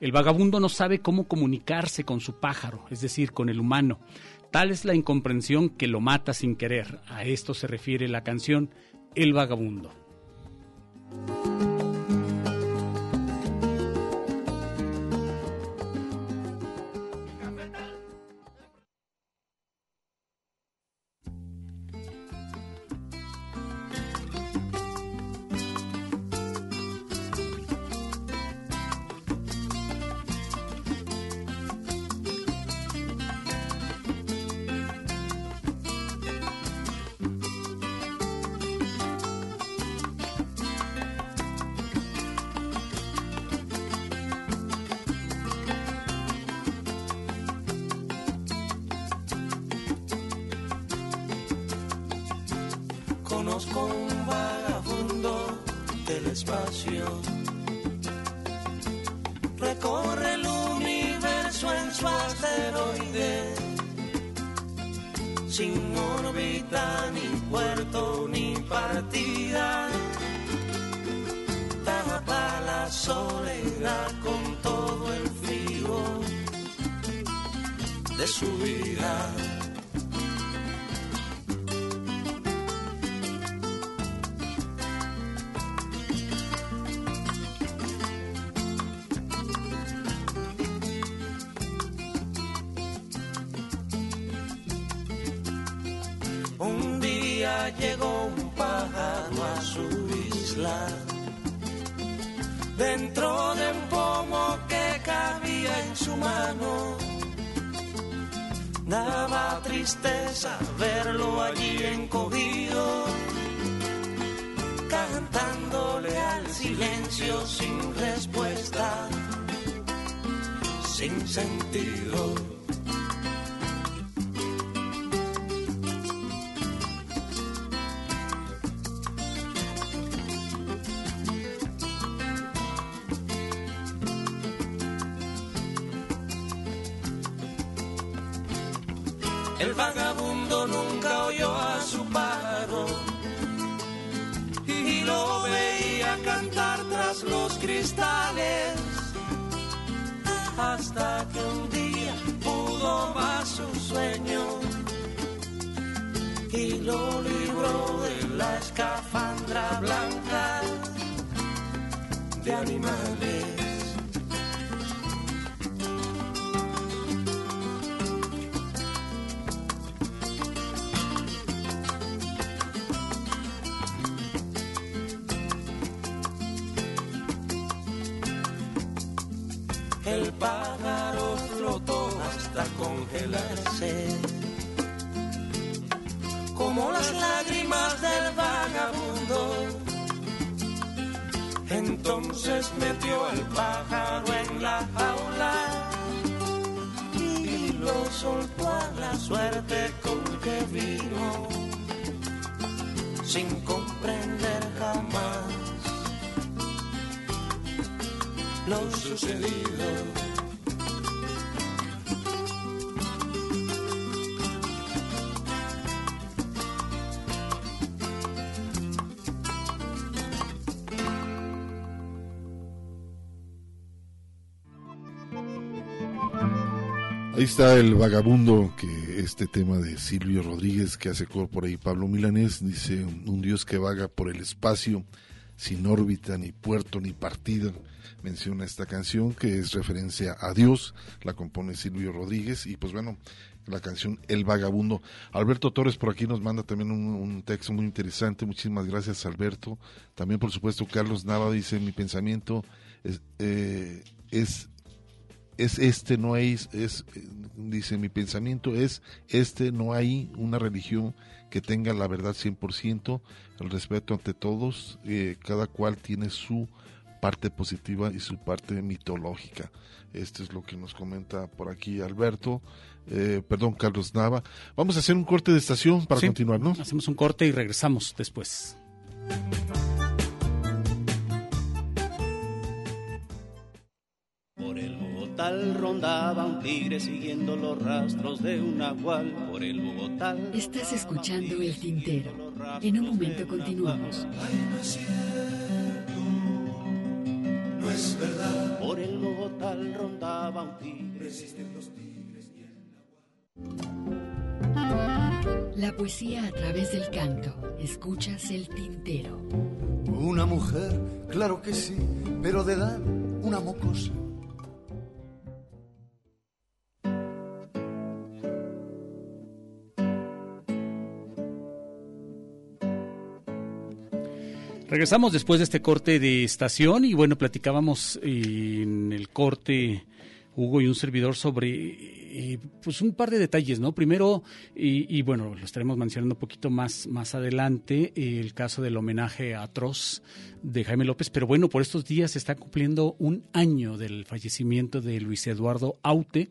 El vagabundo no sabe cómo comunicarse con su pájaro, es decir, con el humano. Tal es la incomprensión que lo mata sin querer. A esto se refiere la canción El vagabundo. Daba tristeza verlo allí encogido, cantándole al silencio sin respuesta, sin sentido. Está el vagabundo, que este tema de Silvio Rodríguez que hace coro por ahí Pablo Milanés, dice un Dios que vaga por el espacio sin órbita, ni puerto, ni partida. Menciona esta canción que es referencia a Dios, la compone Silvio Rodríguez y pues bueno, la canción El Vagabundo. Alberto Torres por aquí nos manda también un, texto muy interesante, muchísimas gracias Alberto. También por supuesto Carlos Nava dice mi pensamiento es, eh, es es este, no hay, es, dice, mi pensamiento es este, no hay una religión que tenga la verdad 100%, el respeto ante todos, eh, cada cual tiene su parte positiva y su parte mitológica. Esto es lo que nos comenta por aquí Alberto, eh, perdón, Carlos Nava. Vamos a hacer un corte de estación para Sí, continuar, ¿no? Hacemos un corte y regresamos después. Por el Bogotá rondaba un tigre siguiendo los rastros de un nahual. Por el Bogotá. Estás escuchando El Tintero. En un momento continuamos. No es verdad. Por el Bogotá rondaba un tigre. La poesía a través del canto. Escuchas El Tintero. Una mujer, claro que sí, pero de edad una mocosa. Regresamos después de este corte de estación y bueno, platicábamos en el corte Hugo y un servidor sobre eh, pues un par de detalles, ¿no? Primero, y, y bueno, lo estaremos mencionando un poquito más, más adelante, el caso del homenaje atroz de Jaime López, pero bueno, por estos días se está cumpliendo un año del fallecimiento de Luis Eduardo Aute.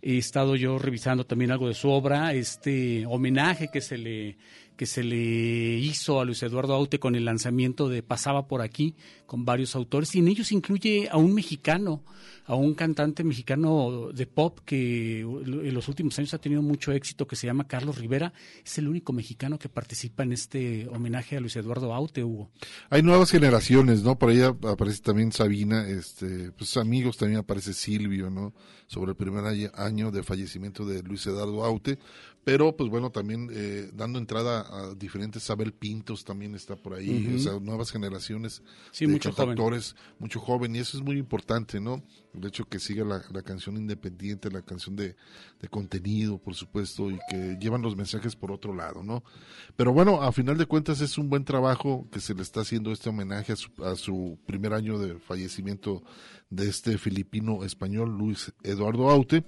He estado yo revisando también algo de su obra, este homenaje que se le que se le hizo a Luis Eduardo Aute con el lanzamiento de Pasaba por aquí, con varios autores, y en ellos incluye a un mexicano, a un cantante mexicano de pop que en los últimos años ha tenido mucho éxito, que se llama Carlos Rivera. Es el único mexicano que participa en este homenaje a Luis Eduardo Aute, Hugo. Hay nuevas generaciones, ¿no? Por ahí aparece también Sabina, este, pues amigos, también aparece Silvio, ¿no? Sobre el primer año de fallecimiento de Luis Eduardo Aute, pero pues bueno, también eh, dando entrada a diferentes, Sabel Pintos también está por ahí, o sea, nuevas generaciones sí, de actores, mucho joven, y eso es muy importante, ¿no? El hecho que siga la, canción independiente, la canción de, de, contenido, por supuesto, y que llevan los mensajes por otro lado, ¿no? Pero bueno, a final de cuentas es un buen trabajo que se le está haciendo este homenaje a su, a su primer año de fallecimiento de este filipino español Luis Eduardo Aute.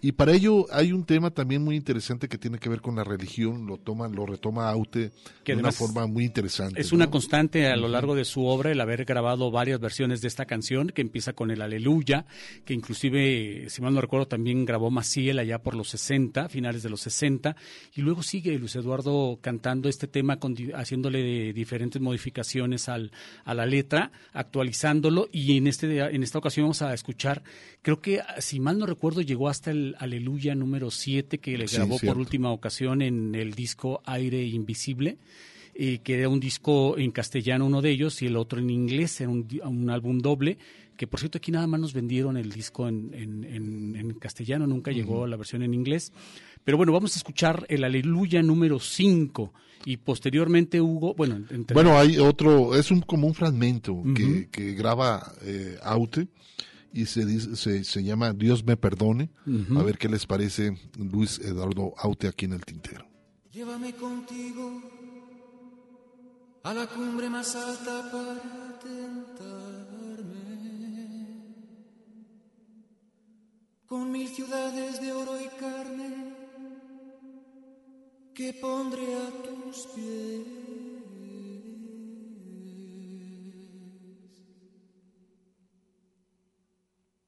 Y para ello hay un tema también muy interesante que tiene que ver con la religión. Lo toma lo retoma Aute de una forma muy interesante es una constante a lo largo de su obra el haber grabado varias versiones de esta canción que empieza con el Aleluya que inclusive si mal no recuerdo también grabó Maciel allá por los 60 finales de los 60 y luego sigue Luis Eduardo cantando este tema haciéndole diferentes modificaciones al, a la letra actualizándolo y en este en esta ocasión vamos a escuchar, creo que si mal no recuerdo llegó hasta el Aleluya número 7 que le grabó por última ocasión en el disco Aire Invisible. Eh, que era un disco en castellano uno de ellos y el otro en inglés, era un, álbum doble, que por cierto aquí nada más nos vendieron el disco en, en, castellano, nunca llegó la versión en inglés. Pero bueno, vamos a escuchar el Aleluya número 5 y posteriormente Hugo, bueno... Bueno, hay otro, es un, como un fragmento que, que, graba eh, Aute y se, dice, se, se, llama Dios me perdone. A ver qué les parece Luis Eduardo Aute aquí en el tintero. Llévame contigo a la cumbre más alta para tentarme. Con mil ciudades de oro y carne que pondré a tus pies.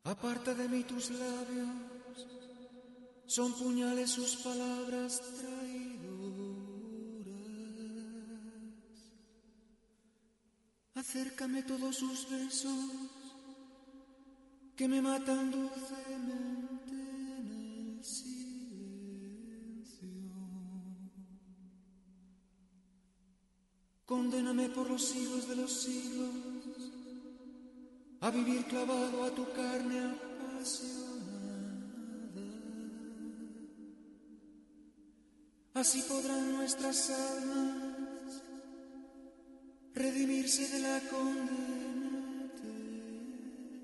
Aparta de mí tus labios, son puñales sus palabras traidoras. Acércame todos sus besos que me matan dulcemente Condéname por los siglos de los siglos a vivir clavado a tu carne apasionada. Así podrán nuestras almas redimirse de la condena eterna.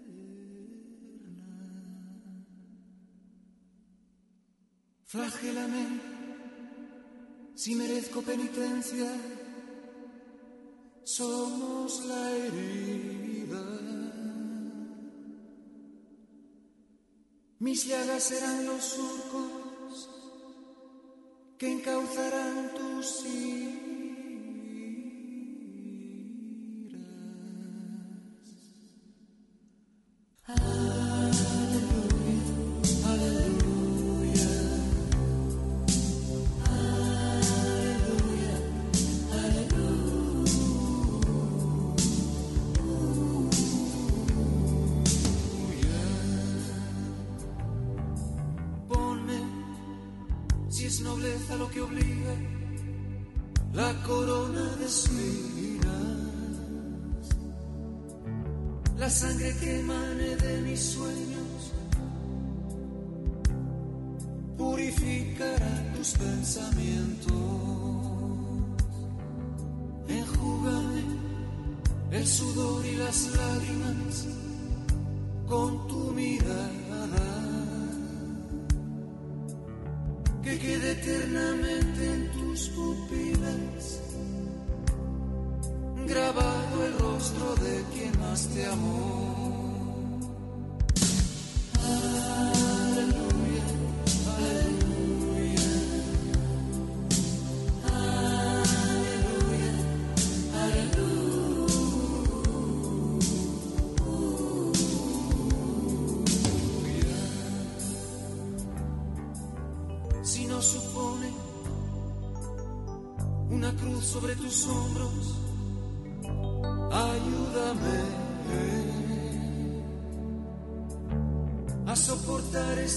Flagélame si merezco penitencia, somos la herida. Mis llagas serán los surcos que encauzarán tus sí. sudor y las lágrimas con tu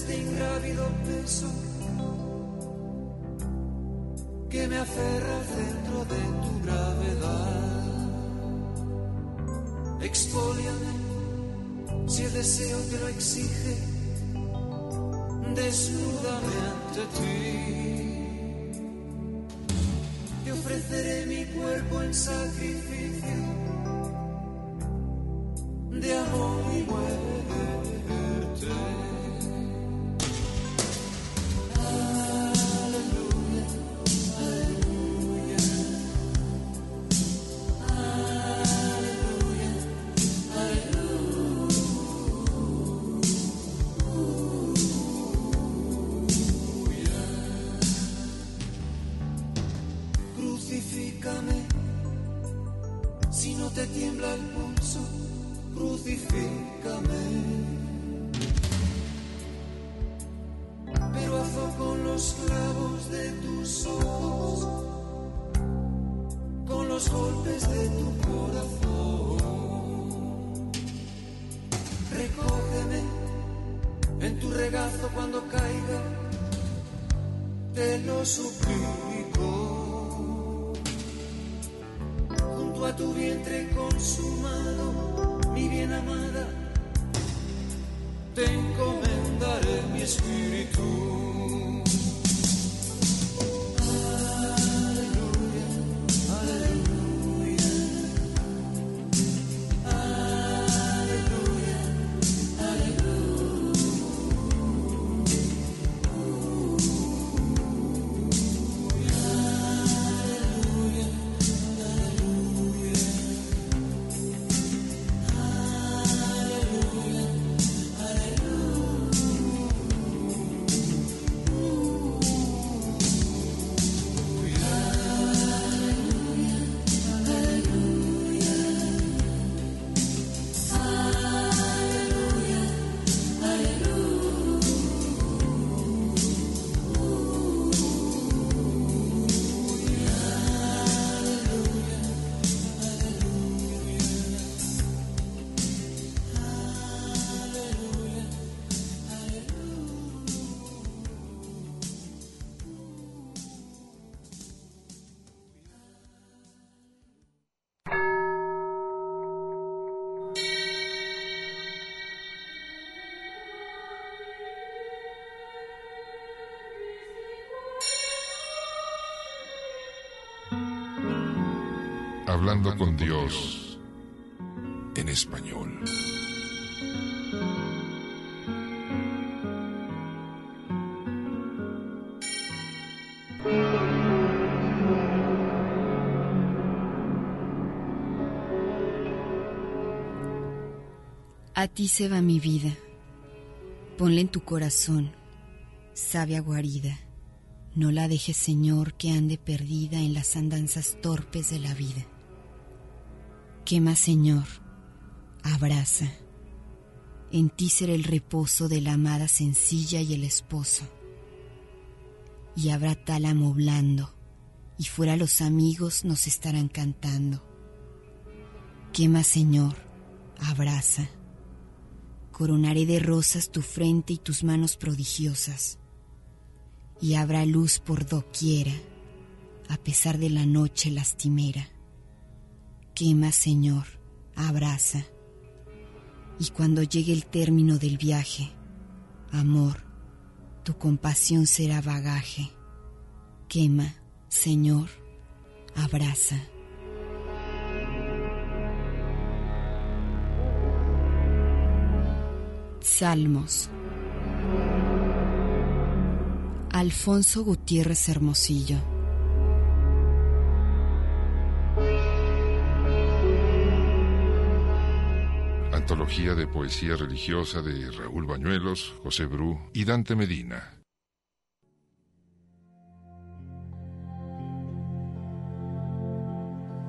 este ingrávido peso que me aferra al centro de tu gravedad. Expóliame si el deseo te lo exige, desnúdame ante ti. Te ofreceré mi cuerpo en sacrificio de tu corazón. Recógeme en tu regazo cuando caiga, te lo suplico. Junto a tu vientre consumado, mi bien amada, te encomendaré mi espíritu. Hablando con Dios en español. A ti se va mi vida. Ponla en tu corazón, sabia guarida. No la dejes, Señor, que ande perdida en las andanzas torpes de la vida. Quema, Señor, abraza. En ti será el reposo de la amada sencilla y el esposo. Y habrá tálamo blando, y fuera los amigos nos estarán cantando. Quema, Señor, abraza. Coronaré de rosas tu frente y tus manos prodigiosas y habrá luz por doquiera, a pesar de la noche lastimera. Quema, Señor, abraza, y cuando llegue el término del viaje, amor, tu compasión será bagaje. Quema, Señor, abraza. Salmos. Alfonso Gutiérrez Hermosillo. Antología de poesía religiosa de Raúl Bañuelos, José Bru y Dante Medina.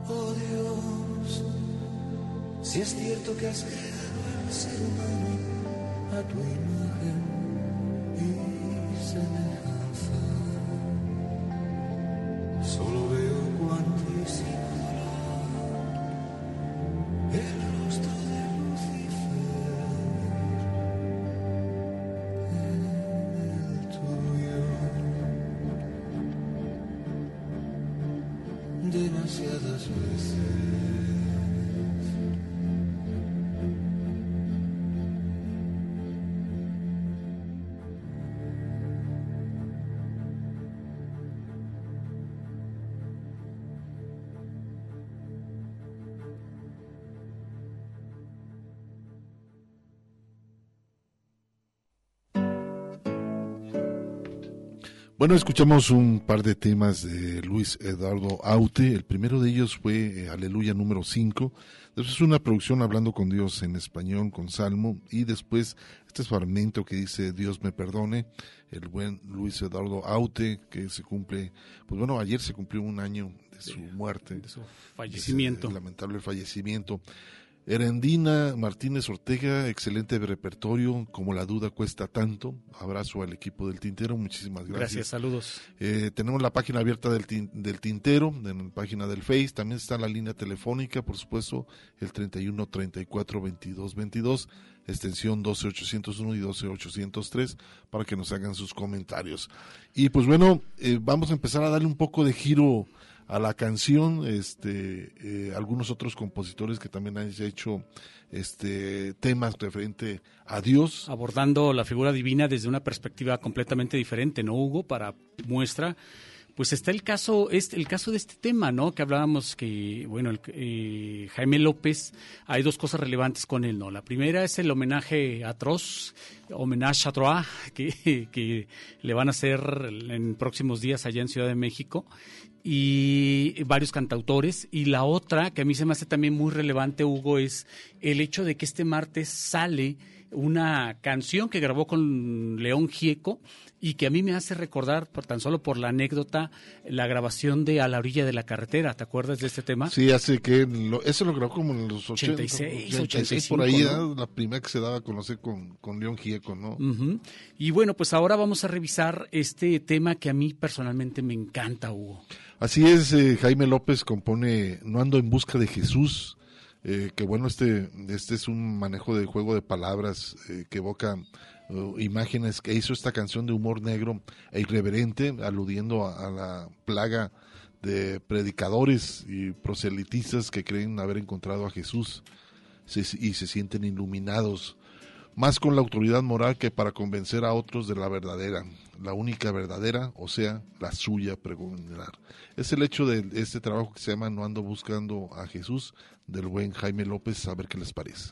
Oh Dios, si es cierto que has creado al ser humano a tu imagen y semejanza, Bueno, escuchamos un par de temas de Luis Eduardo Aute. El primero de ellos fue eh, Aleluya número 5. Después una producción hablando con Dios en español, con Salmo. Y después este fragmento que dice Dios me perdone. El buen Luis Eduardo Aute, que se cumple, pues bueno, ayer se cumplió un año de su muerte. De su fallecimiento. lamentable fallecimiento. Erendina Martínez Ortega, excelente repertorio, como la duda cuesta tanto. Abrazo al equipo del Tintero, muchísimas gracias. Gracias, saludos. Eh, tenemos la página abierta del, del Tintero, en la página del Face, también está la línea telefónica, por supuesto, el 31 34 22 22, extensión 12801 y 12803, para que nos hagan sus comentarios. Y pues bueno, eh, vamos a empezar a darle un poco de giro a la canción, este, eh, algunos otros compositores que también han hecho este temas referente a Dios. Abordando la figura divina desde una perspectiva completamente diferente, ¿no, Hugo? Para muestra pues está el caso, este, el caso de este tema, ¿no? Que hablábamos que, bueno, el, eh, Jaime López, hay dos cosas relevantes con él, ¿no? La primera es el homenaje atroz, homenaje a Troa, que, que le van a hacer en próximos días allá en Ciudad de México y varios cantautores. Y la otra, que a mí se me hace también muy relevante, Hugo, es el hecho de que este martes sale una canción que grabó con León Gieco y que a mí me hace recordar, por, tan solo por la anécdota, la grabación de A la orilla de la carretera. ¿Te acuerdas de este tema? Sí, hace que eso lo grabó como en los 86, 86, por ahí, la primera que se daba a conocer con, con León Gieco, ¿no? Y bueno, pues ahora vamos a revisar este tema que a mí personalmente me encanta, Hugo. Así es, eh, Jaime López compone No ando en busca de Jesús, eh, que bueno, este, este es un manejo de juego de palabras eh, que evoca imágenes que hizo esta canción de humor negro e irreverente, aludiendo a, la plaga de predicadores y proselitistas que creen haber encontrado a Jesús y se sienten iluminados, más con la autoridad moral que para convencer a otros de la verdadera, la única verdadera, o sea, la suya pregonar. Es el hecho de este trabajo que se llama No ando buscando a Jesús, del buen Jaime López, a ver qué les parece.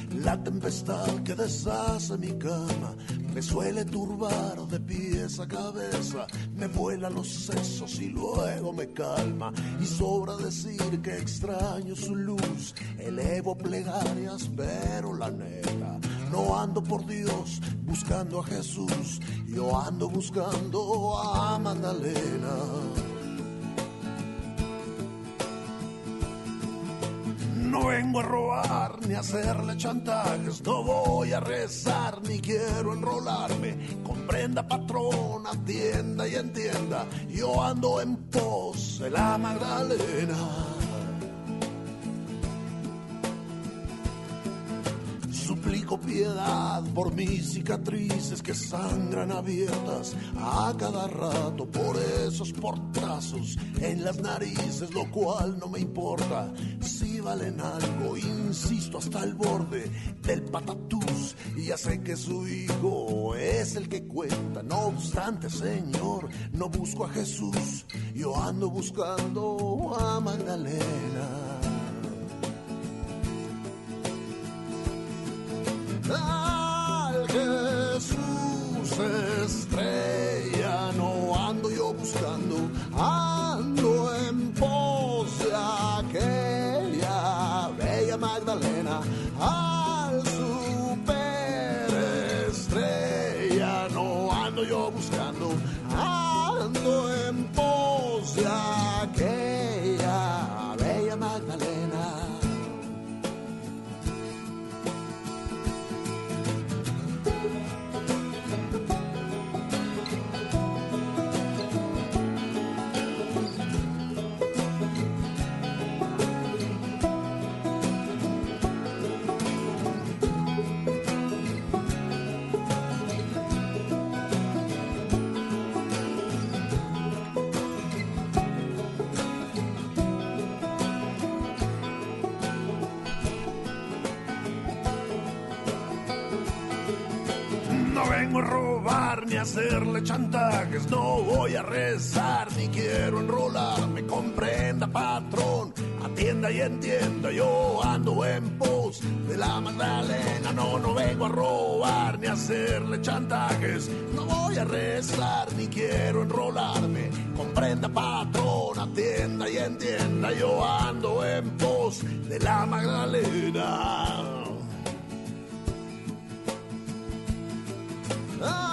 la tempestad que deshace mi cama, me suele turbar de pies a cabeza, me vuela los sesos y luego me calma. Y sobra decir que extraño su luz, elevo plegarias, pero la neta, no ando por Dios buscando a Jesús, yo ando buscando a Magdalena. No vengo a robar ni a hacerle chantajes, no voy a rezar ni quiero enrolarme. Comprenda patrona, atienda y entienda, yo ando en pos de la Magdalena. Suplico piedad por mis cicatrices que sangran abiertas a cada rato por esos portazos en las narices, lo cual no me importa si valen algo. Insisto hasta el borde del patatús y ya sé que su hijo es el que cuenta. No obstante, Señor, no busco a Jesús, yo ando buscando a Magdalena. Al Jesús estrella, no ando yo buscando, ando en pos de aquella bella Magdalena, hacerle chantajes, no voy a rezar ni quiero enrolarme. Comprenda, patrón, atienda y entienda. Yo ando en pos de la Magdalena. No, no vengo a robar ni a hacerle chantajes. No voy a rezar ni quiero enrolarme. Comprenda, patrón, atienda y entienda. Yo ando en pos de la Magdalena. Al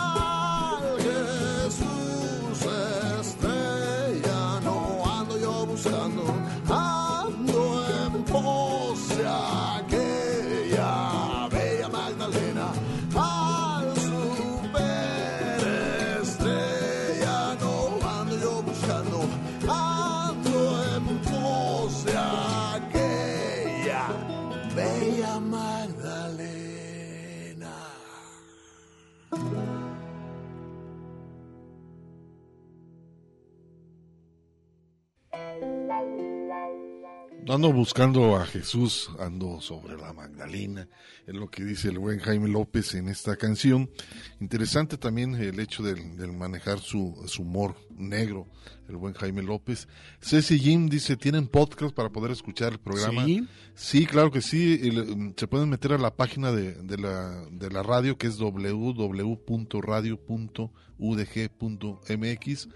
Ando buscando a Jesús, ando sobre la Magdalena, es lo que dice el buen Jaime López en esta canción. Interesante también el hecho del, del manejar su, su humor negro, el buen Jaime López. Ceci Jim dice, ¿tienen podcast para poder escuchar el programa? Sí. Sí, claro que sí. El, se pueden meter a la página de, de, la, de la radio que es www.radio.udg.mx.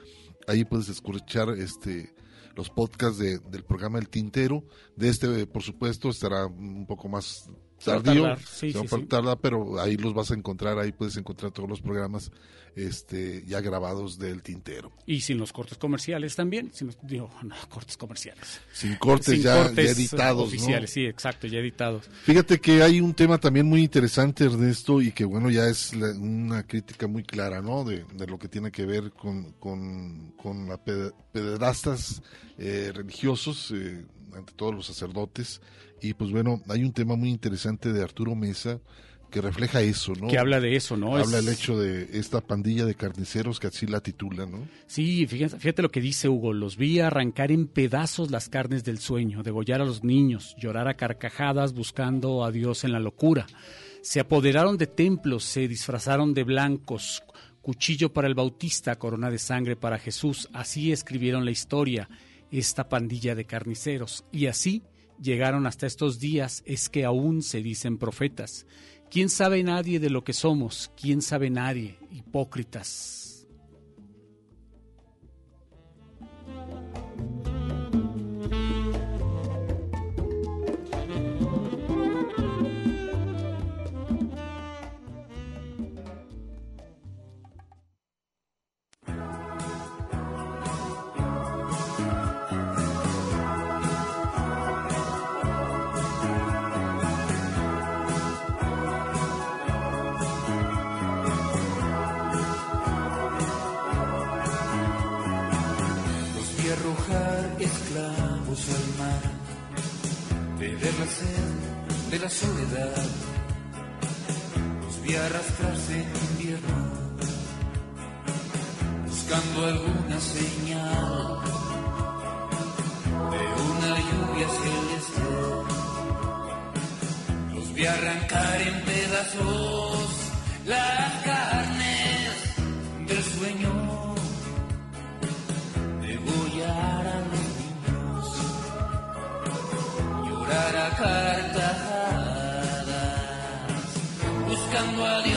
Ahí puedes escuchar este los podcasts de, del programa El Tintero. De este, por supuesto, estará un poco más tardío, tardar, sí, se va sí, a sí. pero ahí los vas a encontrar, ahí puedes encontrar todos los programas este, ya grabados del Tintero. Y sin los cortes comerciales también, sin los, digo, no, cortes comerciales. Sin cortes Sin ya, ya cortes editados. ¿no? Oficiales, sí, exacto, ya editados. Fíjate que hay un tema también muy interesante, Ernesto, y que bueno, ya es la- una crítica muy clara, ¿no? De, de lo que tiene que ver con, con, con la ped- pederastas eh, religiosos, eh, ante todos los sacerdotes. Y pues bueno, hay un tema muy interesante de Arturo Mesa que refleja eso, ¿no? Que habla de eso, ¿no? Habla Es- el hecho de esta pandilla de carniceros que así la titula, ¿no? Sí, fíjate, fíjate lo que dice Hugo. Los vi arrancar en pedazos las carnes del sueño, degollar a los niños, llorar a carcajadas buscando a Dios en la locura. Se apoderaron de templos, se disfrazaron de blancos, cuchillo para el bautista, corona de sangre para Jesús. Así escribieron la historia, esta pandilla de carniceros. Y así llegaron hasta estos días, es que aún se dicen profetas. ¿Quién sabe nadie de lo que somos? ¿Quién sabe nadie? Hipócritas. de la soledad. Los vi arrastrarse en invierno, buscando alguna señal de una lluvia celeste. Los vi arrancar en pedazos las carnes del sueño. carcajadas, buscando ali.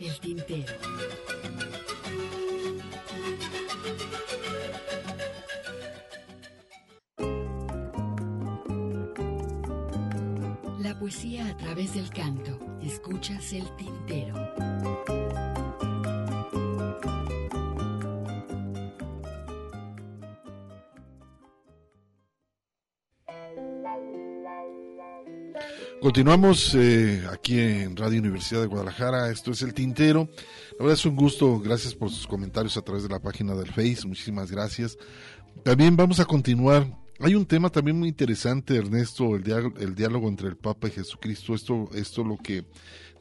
el tintero. La poesía a través del canto. Escuchas el tintero. Continuamos eh, aquí en Radio Universidad de Guadalajara. Esto es El Tintero. La verdad es un gusto. Gracias por sus comentarios a través de la página del Face. Muchísimas gracias. También vamos a continuar hay un tema también muy interesante, Ernesto, el, diálogo, el diálogo entre el Papa y Jesucristo. Esto, esto lo que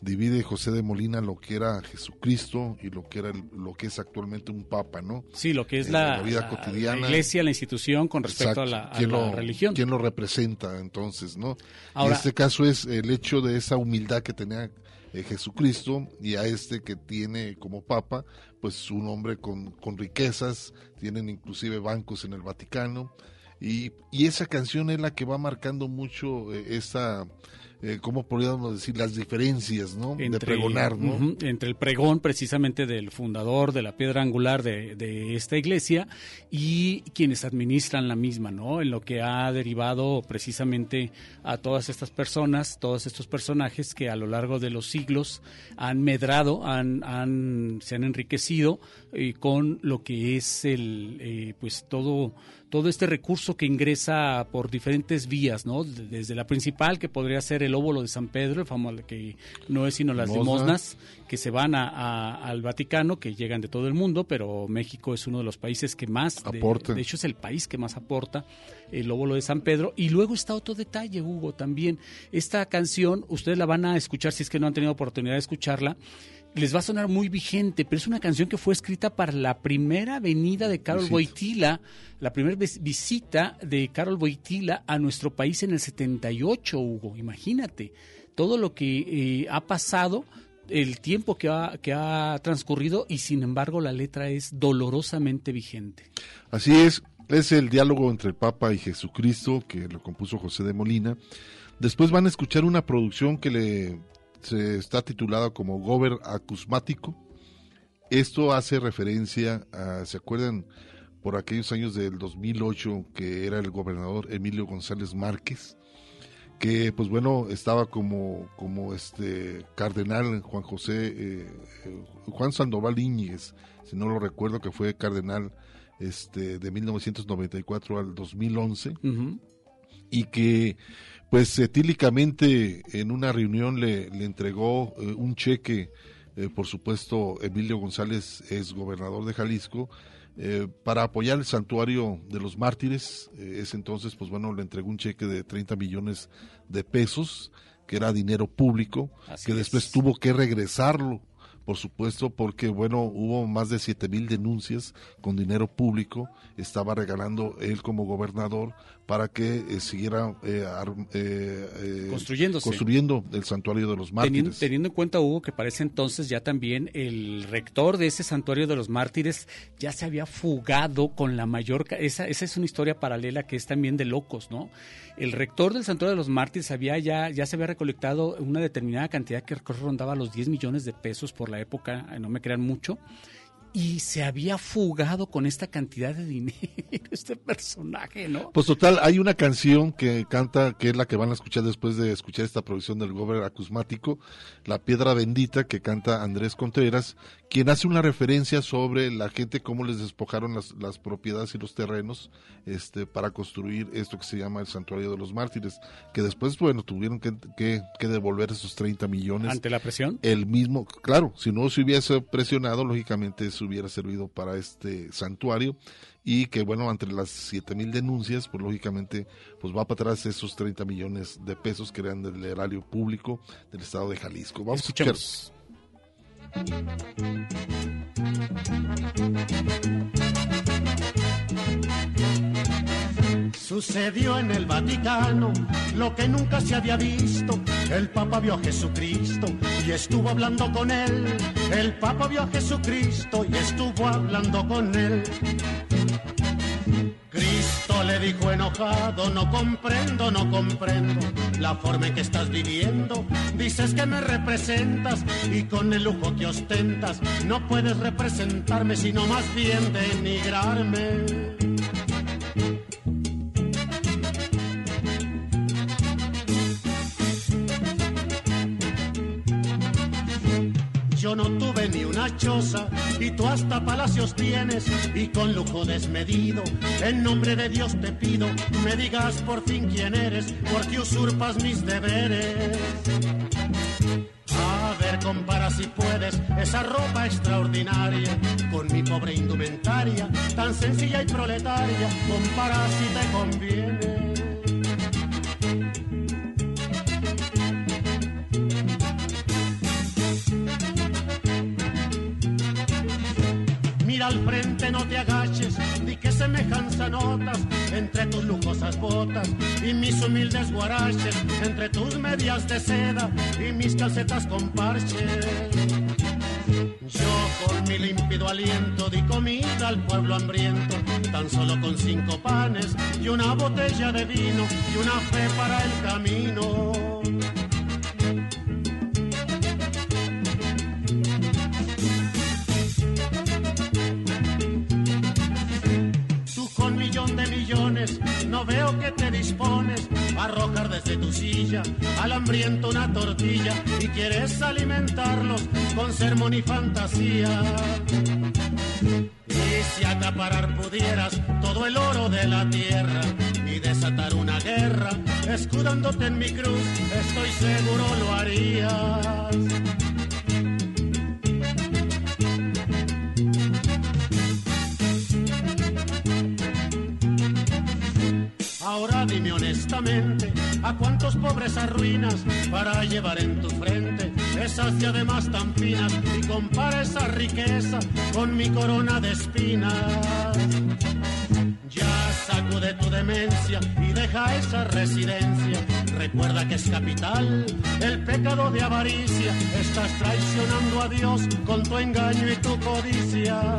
divide José de Molina lo que era Jesucristo y lo que era lo que es actualmente un papa, ¿no? Sí, lo que es la, vida cotidiana, la iglesia, la institución con respecto a la, religión. ¿Quién lo representa entonces, no? en este caso es el hecho de esa humildad que tenía eh, Jesucristo y a este que tiene como papa, pues un hombre con, con riquezas, tienen inclusive bancos en el Vaticano. Y, y esa canción es la que va marcando mucho eh, esa eh, ¿cómo podríamos decir? Las diferencias, ¿no? Entre, de pregonar, ¿no? entre el pregón precisamente del fundador de la piedra angular de, de, esta iglesia y quienes administran la misma, ¿no? En lo que ha derivado precisamente a todas estas personas, todos estos personajes que a lo largo de los siglos han medrado, han, han se han enriquecido eh, con lo que es el, eh, pues todo todo este recurso que ingresa por diferentes vías, ¿no? Desde la principal, que podría ser el óvulo de San Pedro, el famoso que no es sino las limosnas, que se van a, al Vaticano, que llegan de todo el mundo, pero México es uno de los países que más aporta. De, hecho, es el país que más aporta el óvulo de San Pedro. Y luego está otro detalle, Hugo, también. Esta canción, ustedes la van a escuchar si es que no han tenido oportunidad de escucharla les va a sonar muy vigente, pero es una canción que fue escrita para la primera venida de Carol Boitila, la primera visita de Carol Boitila a nuestro país en el 78, Hugo. Imagínate todo lo que eh, ha pasado, el tiempo que ha, que ha transcurrido y sin embargo la letra es dolorosamente vigente. Así es, es el diálogo entre el Papa y Jesucristo que lo compuso José de Molina. Después van a escuchar una producción que le se está titulado como Gober Acusmático. Esto hace referencia a, ¿se acuerdan? Por aquellos años del 2008 que era el gobernador Emilio González Márquez, que pues bueno estaba como como este cardenal Juan José eh, Juan Sandoval Íñiguez, si no lo recuerdo que fue cardenal este de 1994 al 2011 y que pues etílicamente en una reunión le, le entregó eh, un cheque, eh, por supuesto Emilio González es gobernador de Jalisco, eh, para apoyar el santuario de los mártires. ese entonces, pues bueno, le entregó un cheque de 30 millones de pesos, que era dinero público, que después tuvo que regresarlo por supuesto, porque bueno, hubo más de siete mil denuncias con dinero público, estaba regalando él como gobernador para que eh, siguiera eh, eh, construyendo el santuario de los mártires. Teniendo, en cuenta, Hugo, que para ese entonces ya también el rector de ese santuario de los mártires ya se había fugado con la mayor... Esa, esa es una historia paralela que es también de locos, ¿no? el rector del Santuario de los Mártires había ya, ya se había recolectado una determinada cantidad que rondaba los 10 millones de pesos por la época, eh, no me crean mucho, y se había fugado con esta cantidad de dinero este personaje, ¿no? Pues total, hay una canción que canta, que es la que van a escuchar después de escuchar esta producción del Gober Acusmático, La Piedra Bendita, que canta Andrés Contreras, quien hace una referencia sobre la gente, cómo les despojaron las, las propiedades y los terrenos este, para construir esto que se llama el Santuario de los Mártires, que después, bueno, tuvieron que, que, devolver esos 30 millones. ¿Ante la presión? El mismo, claro, si no se hubiese presionado, lógicamente hubiera servido para este santuario y que bueno, entre las siete mil denuncias, pues lógicamente pues va para atrás esos 30 millones de pesos que eran del erario público del estado de Jalisco. Vamos a escuchar. Sucedió en el Vaticano lo que nunca se había visto. El Papa vio a Jesucristo y estuvo hablando con él. El Papa vio a Jesucristo y estuvo hablando con él. Cristo le dijo enojado, no comprendo, no comprendo la forma en que estás viviendo. Dices que me representas y con el lujo que ostentas no puedes representarme, sino más bien denigrarme. Yo no tuve ni una choza y tú hasta palacios tienes y con lujo desmedido. En nombre de Dios te pido, me digas por fin quién eres, porque usurpas mis deberes. A ver, compara si puedes esa ropa extraordinaria con mi pobre indumentaria, tan sencilla y proletaria. Compara si te conviene. Al frente, no te agaches, di que semejanza notas entre tus lujosas botas y mis humildes guaraches, entre tus medias de seda y mis calcetas con parches. Yo con mi límpido aliento di comida al pueblo hambriento, tan solo con cinco panes y una botella de vino y una fe para el camino. No veo que te dispones a arrojar desde tu silla al hambriento una tortilla y quieres alimentarlos con sermón y fantasía. Y si acaparar pudieras todo el oro de la tierra y desatar una guerra, escudándote en mi cruz, estoy seguro lo harías. ¿A cuántos pobres arruinas para llevar en tu frente esas diademas tan finas y compara esa riqueza con mi corona de espinas? Ya sacude tu demencia y deja esa residencia. Recuerda que es capital el pecado de avaricia. Estás traicionando a Dios con tu engaño y tu codicia.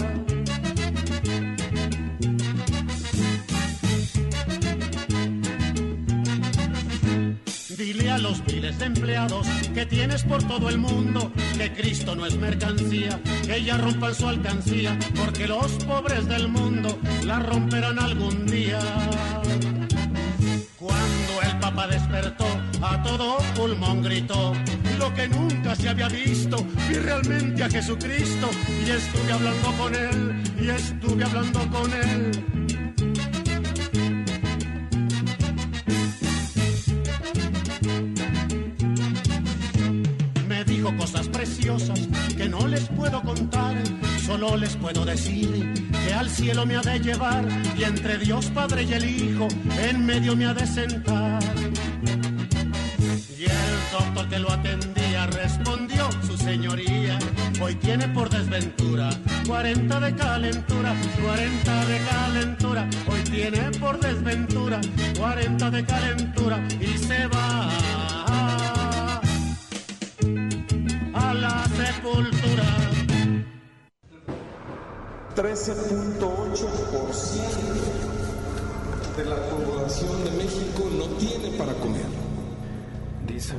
Dile a los miles de empleados que tienes por todo el mundo que Cristo no es mercancía, que ya rompan su alcancía, porque los pobres del mundo la romperán algún día. Cuando el Papa despertó, a todo pulmón gritó lo que nunca se había visto, y realmente a Jesucristo. Y estuve hablando con él, y estuve hablando con él. Que no les puedo contar, solo les puedo decir que al cielo me ha de llevar y entre Dios Padre y el Hijo en medio me ha de sentar. Y el doctor que lo atendía respondió su señoría, hoy tiene por desventura 40 de calentura, 40 de calentura, hoy tiene por desventura 40 de calentura y se va la sepultura. 13.8% de la población de México no tiene para comer. Dicen,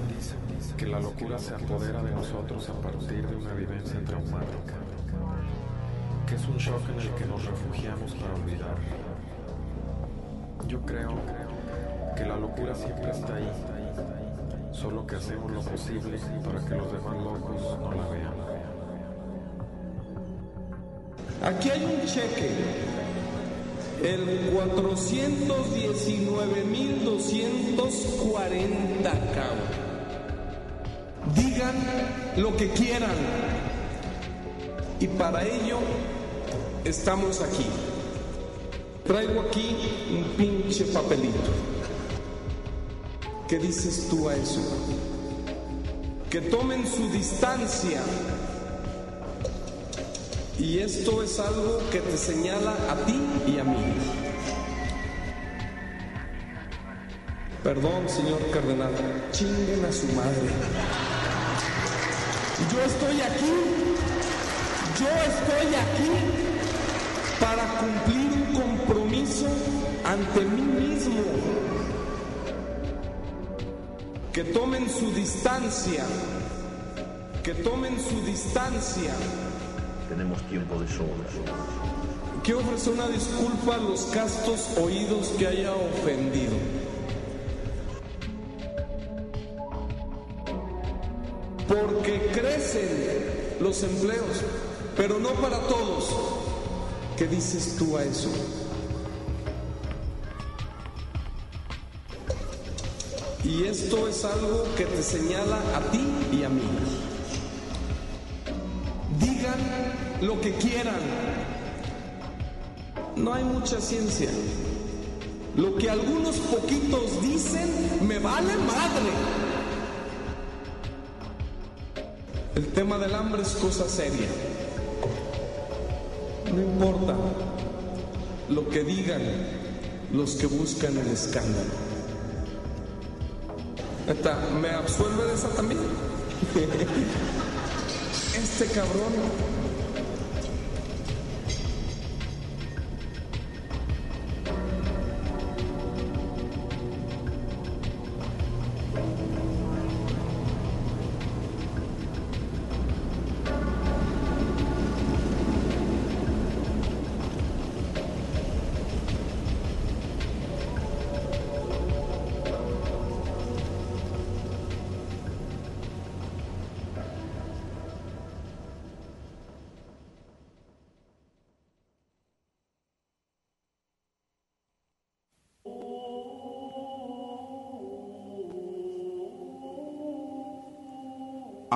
que la locura se apodera de nosotros a partir de una vivencia traumática, que es un shock en el que nos refugiamos para olvidar. Yo creo que la locura siempre está ahí, solo que hacemos lo posible para que los demás locos no la vean. Aquí hay un cheque, el 419.240 cabrón. Digan lo que quieran. Y para ello estamos aquí. Traigo aquí un pinche papelito. ¿Qué dices tú a eso? Que tomen su distancia. Y esto es algo que te señala a ti y a mí. Perdón, señor cardenal, chinguen a su madre. Yo estoy aquí, yo estoy aquí para cumplir un compromiso ante mí mismo. Que tomen su distancia, que tomen su distancia. Tenemos tiempo de sobra. Quiero ofrecer una disculpa a los castos oídos que haya ofendido. Porque crecen los empleos, pero no para todos. ¿Qué dices tú a eso? Y esto es algo que te señala a ti y a mí. lo que quieran. No hay mucha ciencia. Lo que algunos poquitos dicen me vale madre. El tema del hambre es cosa seria. No importa lo que digan los que buscan el escándalo. Neta, ¿Me absuelve de esa también? Este cabrón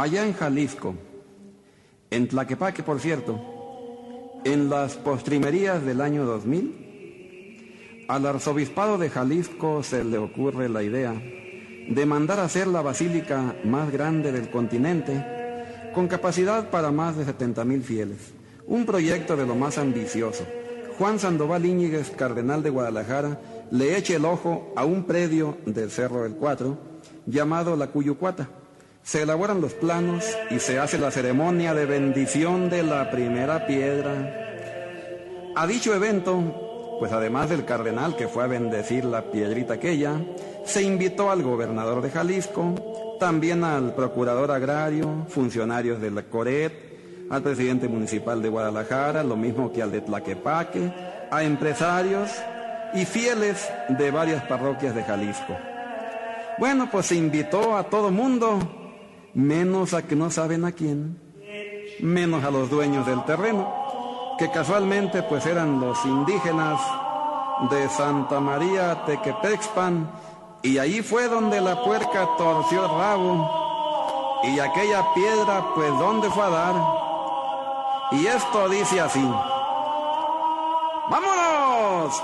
Allá en Jalisco, en Tlaquepaque, por cierto, en las postrimerías del año 2000, al arzobispado de Jalisco se le ocurre la idea de mandar a hacer la basílica más grande del continente, con capacidad para más de 70 mil fieles. Un proyecto de lo más ambicioso. Juan Sandoval Íñiguez, cardenal de Guadalajara, le echa el ojo a un predio del Cerro del Cuatro llamado La Cuyucuata se elaboran los planos y se hace la ceremonia de bendición de la primera piedra. A dicho evento, pues además del cardenal que fue a bendecir la piedrita aquella, se invitó al gobernador de Jalisco, también al procurador agrario, funcionarios de la Coret, al presidente municipal de Guadalajara, lo mismo que al de Tlaquepaque, a empresarios y fieles de varias parroquias de Jalisco. Bueno, pues se invitó a todo mundo, menos a que no saben a quién, menos a los dueños del terreno, que casualmente pues eran los indígenas de Santa María Tequepexpan, y ahí fue donde la puerca torció el rabo, y aquella piedra pues dónde fue a dar. Y esto dice así, ¡vámonos!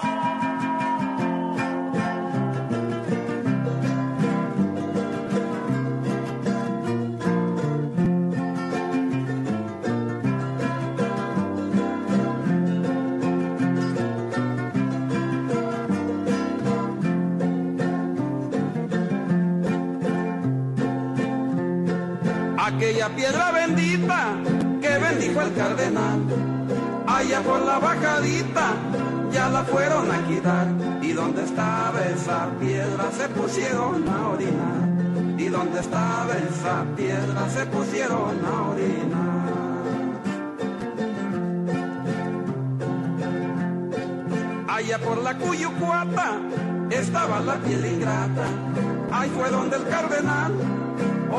Aquella piedra bendita que bendijo el cardenal. Allá por la bajadita ya la fueron a quitar. Y donde estaba esa piedra se pusieron a orinar. Y donde estaba esa piedra se pusieron a orinar. Allá por la Cuyucuata estaba la piel ingrata. Ahí fue donde el cardenal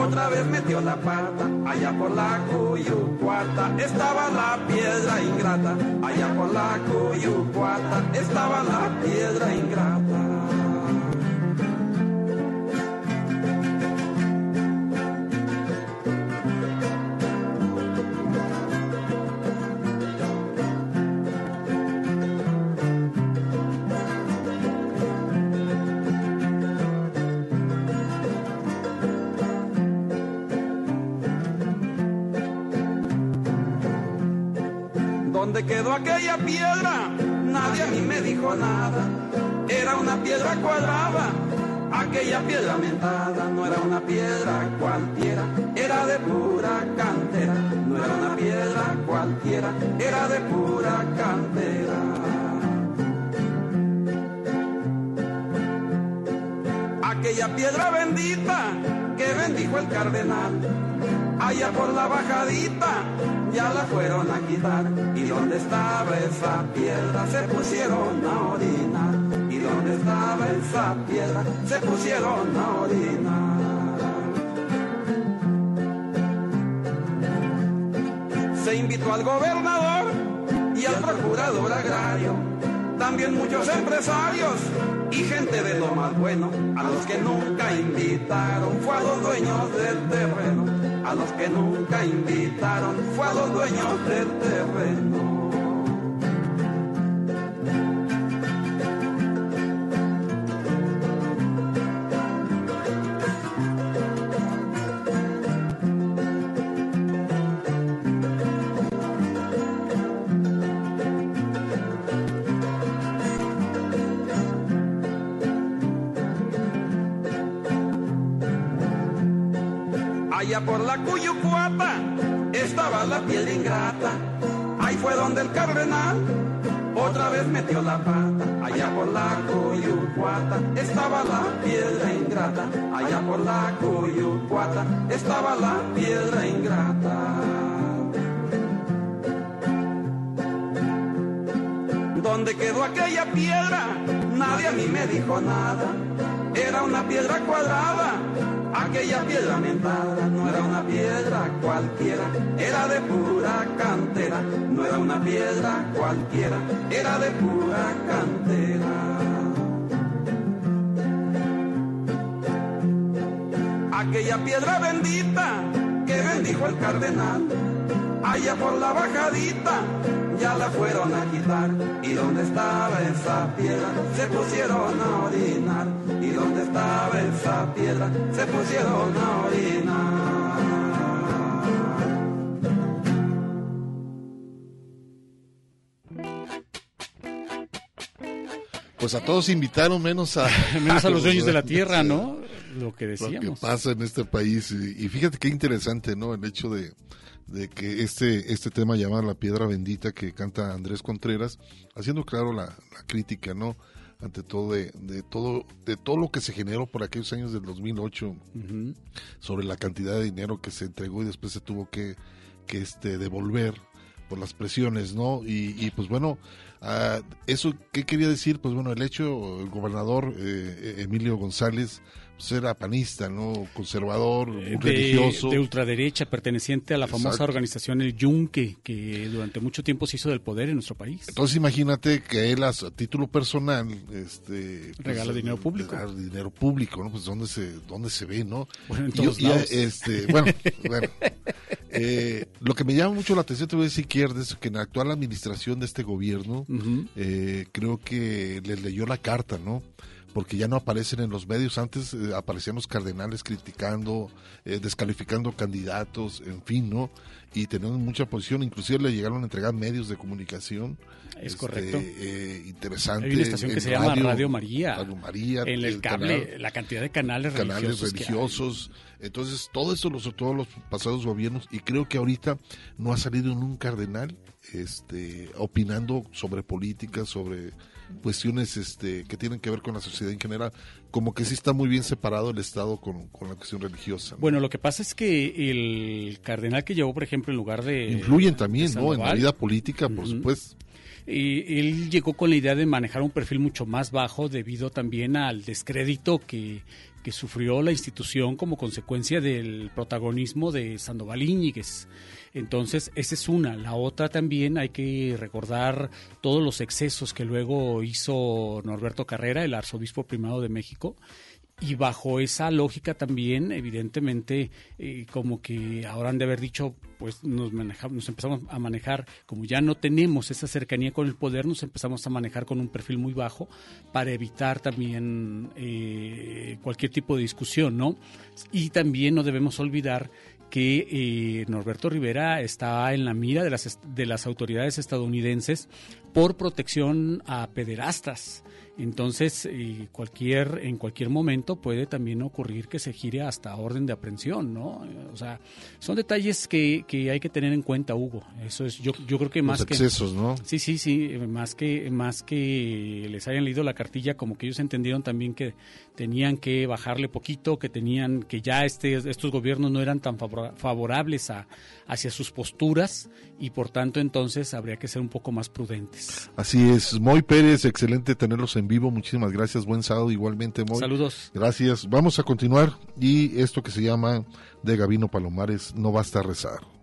otra vez metió la pata, allá por la Cuyucuata estaba la piedra ingrata, allá por la Cuyucuata estaba la piedra ingrata. Piedra? Nadie a mí me dijo nada. Era una piedra cuadrada. Aquella piedra mentada no era una piedra cualquiera, era de pura cantera. No era una piedra cualquiera, era de pura cantera. Aquella piedra bendita que bendijo el cardenal, allá por la bajadita ya la fueron a quitar. Donde estaba esa piedra se pusieron a orinar. Y donde estaba esa piedra se pusieron a orinar. Se invitó al gobernador y al procurador agrario. También muchos empresarios y gente de lo más bueno. A los que nunca invitaron fue a los dueños del terreno a los que nunca invitaron, fue a los dueños del terreno. Estaba la piel ingrata. Ahí fue donde el cardenal otra vez metió la pata. Allá por la Cuyucuata estaba la piedra ingrata. Allá por la Cuyucuata estaba la piedra ingrata. ¿Dónde quedó aquella piedra? Nadie a mí me dijo nada. Era una piedra cuadrada Aquella piedra mentada no era una piedra cualquiera, era de pura cantera. No era una piedra cualquiera, era de pura cantera. Aquella piedra bendita que bendijo el cardenal, allá por la bajadita ya la fueron a quitar. ¿Y dónde estaba esa piedra? Se pusieron a orinar. ¿Y dónde estaba esa piedra? Se pusieron a orinar. Pues a todos invitaron menos a... menos a los dueños de la tierra, ¿no? Lo que Lo decíamos. que pasa en este país. Y, y fíjate qué interesante, ¿no? El hecho de, de que este, este tema llamado La Piedra Bendita que canta Andrés Contreras, haciendo claro la, la crítica, ¿no? Ante todo de, de todo de todo lo que se generó por aquellos años del 2008 Ujú. sobre la cantidad de dinero que se entregó y después se tuvo que, que este devolver por las presiones, ¿no? Y, y, pues bueno, ah, eso qué quería decir, pues bueno, el hecho, el gobernador eh, Emilio González era panista, ¿no? Conservador, de, religioso. de ultraderecha, perteneciente a la famosa organización El Yunque, que durante mucho tiempo se hizo del poder en nuestro país. Entonces imagínate que él a, título personal, este, pues, Regala dinero eh, público. regala dinero público, ¿no? Pues dónde se, dónde se ve, ¿no? Bueno, en yo- lados. este, bueno, bueno. Eh, lo que me llama mucho la atención, te voy a decir, Kier, es que en la actual administración de este gobierno, eh, creo que les leyó la carta, ¿no? Porque ya no aparecen en los medios. Antes eh, aparecían los cardenales criticando, eh, descalificando candidatos, en fin, ¿no? Y tenían mucha posición. Inclusive le llegaron a entregar medios de comunicación. Es este, correcto. eh, interesante. Hay una estación en que se llama radio, María. Radio María. En el cable, canal- la cantidad de canales, canales religiosos. Entonces, todo esto lo todos los pasados gobiernos y creo que ahorita no ha salido un cardenal este opinando sobre política, sobre cuestiones este que tienen que ver con la sociedad en general, como que sí está muy bien separado el Estado con, con la cuestión religiosa. ¿no? Bueno, lo que pasa es que el cardenal que llevó, por ejemplo, en lugar de... Influyen también, de ¿no? En la vida política, por supuesto. Y él llegó con la idea de manejar un perfil mucho más bajo debido también al descrédito que, que sufrió la institución como consecuencia del protagonismo de Sandoval Íñiguez. Entonces, esa es una. La otra también hay que recordar todos los excesos que luego hizo Norberto Carrera, el arzobispo primado de México, y bajo esa lógica también, evidentemente, eh, como que ahora han de haber dicho, pues nos, nos empezamos a manejar, como ya no tenemos esa cercanía con el poder, nos empezamos a manejar con un perfil muy bajo para evitar también eh, cualquier tipo de discusión, ¿no? Y también no debemos olvidar que eh, Norberto Rivera está en la mira de las, de las autoridades estadounidenses por protección a pederastas. Entonces, eh, cualquier, en cualquier momento puede también ocurrir que se gire hasta orden de aprehensión, ¿no? O sea, son detalles que, que hay que tener en cuenta, Hugo. Eso es, yo, yo creo que más Los que excesos, ¿no? Sí, sí, sí, más que más que les hayan leído la cartilla, como que ellos entendieron también que tenían que bajarle poquito, que tenían que ya este estos gobiernos no eran tan favora- favorables a hacia sus posturas y por tanto entonces habría que ser un poco más prudentes. Así es, Moy Pérez, excelente tenerlos en vivo, muchísimas gracias, buen sábado igualmente, Moy. Saludos. Gracias, vamos a continuar y esto que se llama de Gabino Palomares, no basta rezar. No, no, no basta rezar.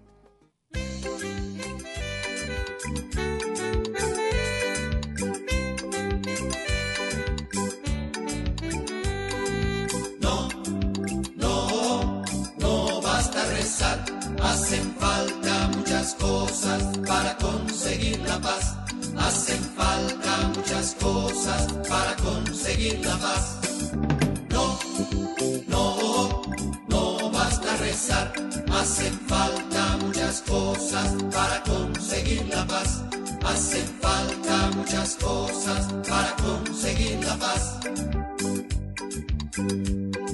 Para conseguir la paz. Hacen falta muchas cosas para conseguir la paz. No, no, no basta rezar. Hacen falta muchas cosas para conseguir la paz. Hacen falta muchas cosas para conseguir la paz.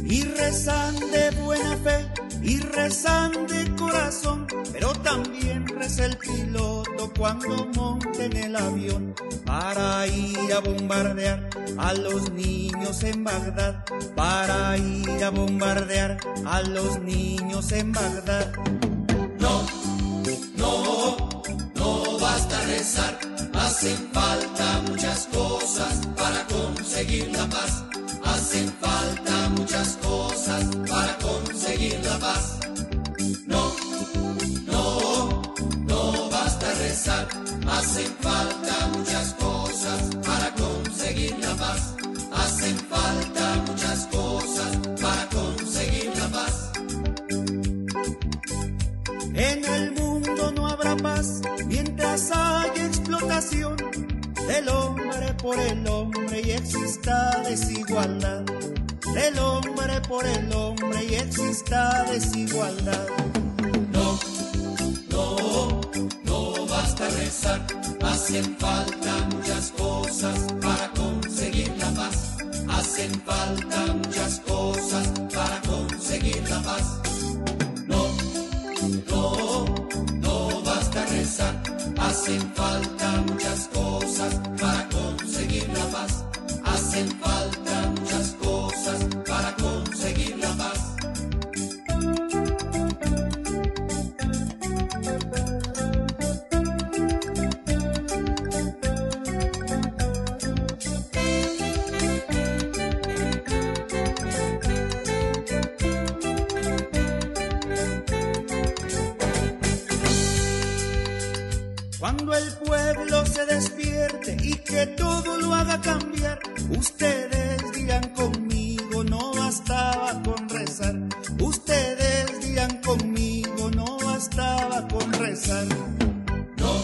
Y rezan de buena fe y rezan de corazón, pero también reza el piloto cuando monte en el avión para ir a bombardear a los niños en Bagdad, para ir a bombardear a los niños en Bagdad. No, no, no basta rezar, hacen falta muchas cosas para conseguir la paz. Hacen falta muchas cosas para conseguir la paz. No, no, no basta rezar. Hacen falta muchas cosas para conseguir la paz. Hacen falta muchas cosas para conseguir la paz. En el mundo no habrá paz mientras haya explotación del hombre por el hombre y exista desigualdad. Del hombre por el hombre y exista desigualdad. No, no, no basta rezar. Hacen falta muchas cosas para conseguir la paz. Hacen falta muchas cosas para conseguir la paz. No, no, no basta rezar. Hacen falta muchas cosas para conseguir la paz. Hacen falta El pueblo se despierte y que todo lo haga cambiar, ustedes dirán conmigo, no bastaba con rezar. Ustedes dirán conmigo, no bastaba con rezar. No,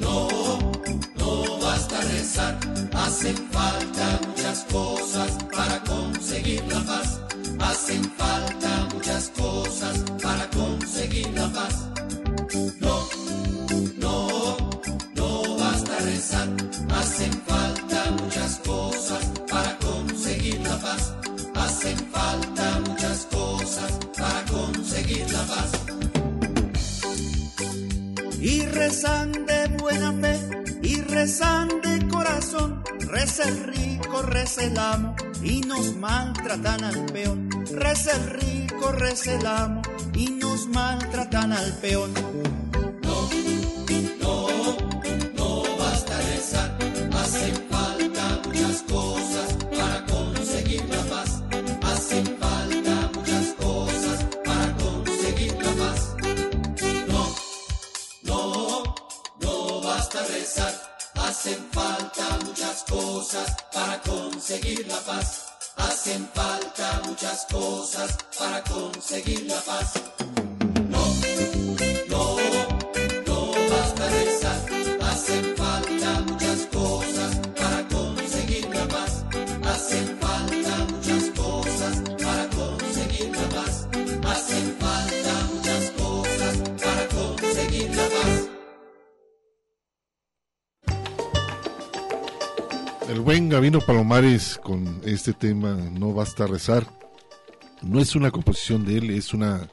no, no basta rezar. Hacen falta muchas cosas para conseguir la paz. Hacen falta rezan de buena fe y rezan de corazón. Reza el rico, reza el amo y nos maltratan al peón. Reza el rico, reza el amo y nos maltratan al peón. Palomares con este tema No basta rezar. No es una composición de él, es una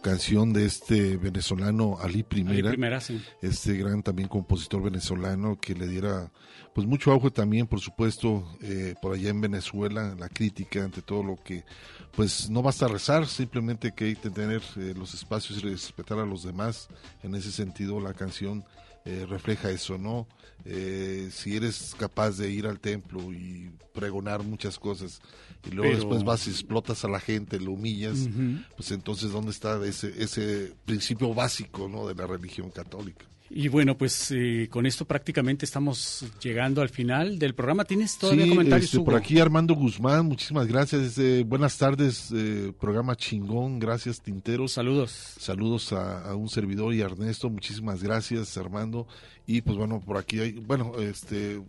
canción de este venezolano Ali Primera, Ali Primera, sí. este gran también compositor venezolano que le diera pues mucho auge también, por supuesto, eh, por allá en Venezuela, la crítica ante todo lo que pues no basta rezar, simplemente que hay que tener eh, los espacios y respetar a los demás. En ese sentido, la canción eh, refleja eso, ¿no? Eh, si eres capaz de ir al templo y pregonar muchas cosas y luego Pero- después vas y explotas a la gente, lo humillas, pues entonces ¿dónde está ese, ese principio básico, ¿no? De la religión católica. Y bueno, pues eh, con esto prácticamente estamos llegando al final del programa. ¿Tienes todavía Sí, comentarios, este, por aquí Armando Guzmán, muchísimas gracias. eh, buenas tardes, eh, programa chingón, gracias Tinteros. Saludos. Saludos a, a un servidor y a Ernesto, muchísimas gracias Armando. Y pues bueno, por aquí hay, bueno, este,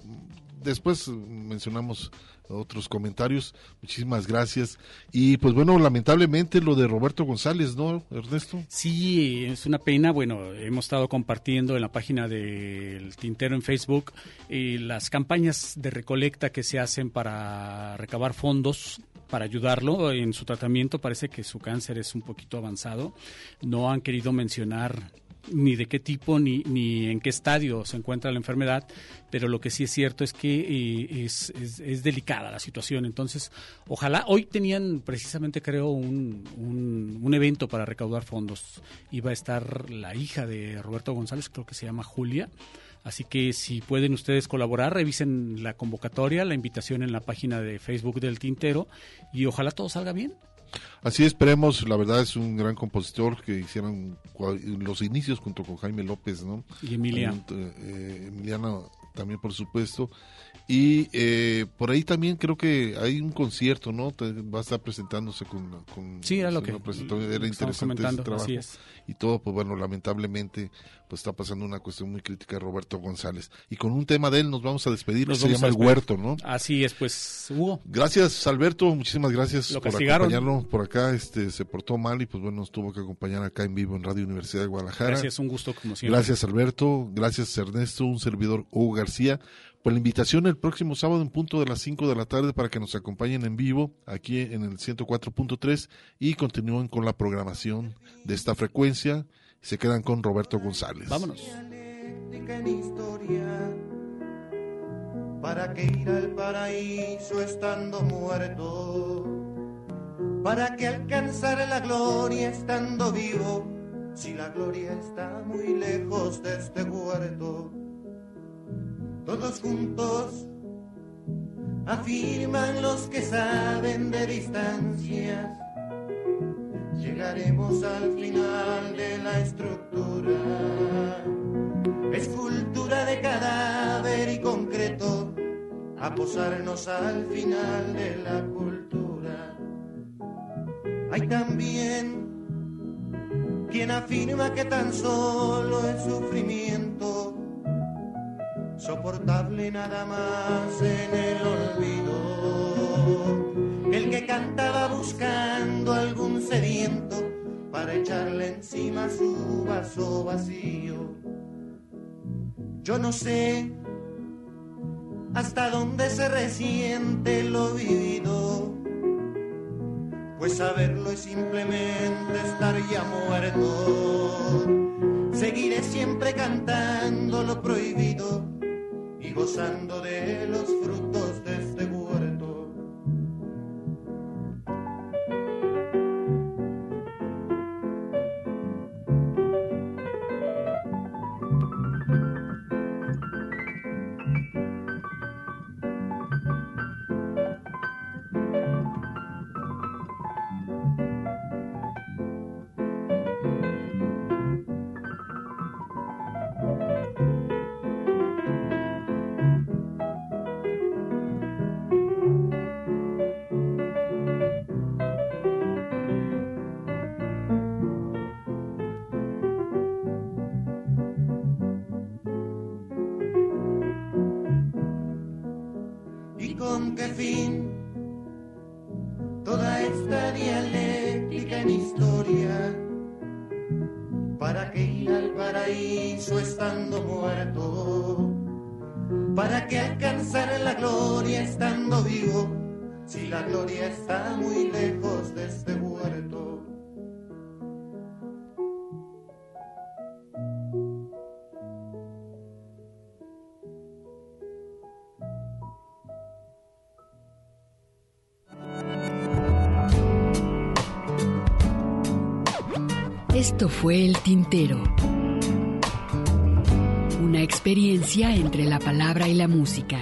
después mencionamos otros comentarios, muchísimas gracias. Y pues bueno, lamentablemente lo de Roberto González, ¿no, Ernesto? Sí, es una pena. Bueno, hemos estado compartiendo en la página del Tintero en Facebook eh, las campañas de recolecta que se hacen para recabar fondos para ayudarlo en su tratamiento. Parece que su cáncer es un poquito avanzado. No han querido mencionar ni de qué tipo ni, ni en qué estadio se encuentra la enfermedad, pero lo que sí es cierto es que eh, es, es- es delicada la situación. Entonces, ojalá, hoy tenían precisamente creo un, un, un evento para recaudar fondos. Iba a estar la hija de Roberto González, creo que se llama Julia. Así que si pueden ustedes colaborar, revisen la convocatoria, la invitación en la página de Facebook del Tintero y ojalá todo salga bien. Así esperemos, la verdad es un gran compositor que hicieron los inicios junto con Jaime López, ¿no? Y Emilia. Eh, Emiliana también, por supuesto. Y eh, por ahí también creo que hay un concierto, ¿no? Te- va a estar presentándose con... con Sí, era lo que- presentó, era interesante ese trabajo. así es. Y todo, pues bueno, lamentablemente, pues está pasando una cuestión muy crítica de Roberto González. Y con un tema de él nos vamos a despedir, Nos se llama El. Huerto, ¿no? Así es, pues, Hugo. Gracias, Alberto. Muchísimas gracias Lo por acompañarnos por acá. Este se portó mal y pues bueno, nos tuvo que acompañar acá en vivo en Radio Universidad de Guadalajara. Gracias, un gusto como siempre. Gracias, Alberto. Gracias, Ernesto. Un servidor Hugo García. Por la invitación el próximo sábado en punto de las 5 de la tarde para que nos acompañen en vivo aquí en el 104.3 y continúen con la programación de esta frecuencia. Se quedan con Roberto González. Vámonos. dialéctica en historia. ¿Para qué ir al paraíso estando muerto? ¿Para qué alcanzar la gloria estando vivo? Si la gloria está muy lejos de este huerto. Todos juntos afirman los que saben de distancias. Llegaremos al final de la estructura. Escultura de cadáver y concreto. A posarnos al final de la cultura. Hay también quien afirma que tan solo es sufrimiento. Soportable nada más en el olvido. El que cantaba buscando algún sediento para echarle encima su vaso vacío. Yo no sé hasta dónde se resiente lo vivido, pues saberlo es simplemente estar ya muerto. Seguiré siempre cantando lo prohibido gozando de los frutos Si la gloria está muy lejos de este huerto. Esto fue El Tintero. Una experiencia entre la palabra y la música.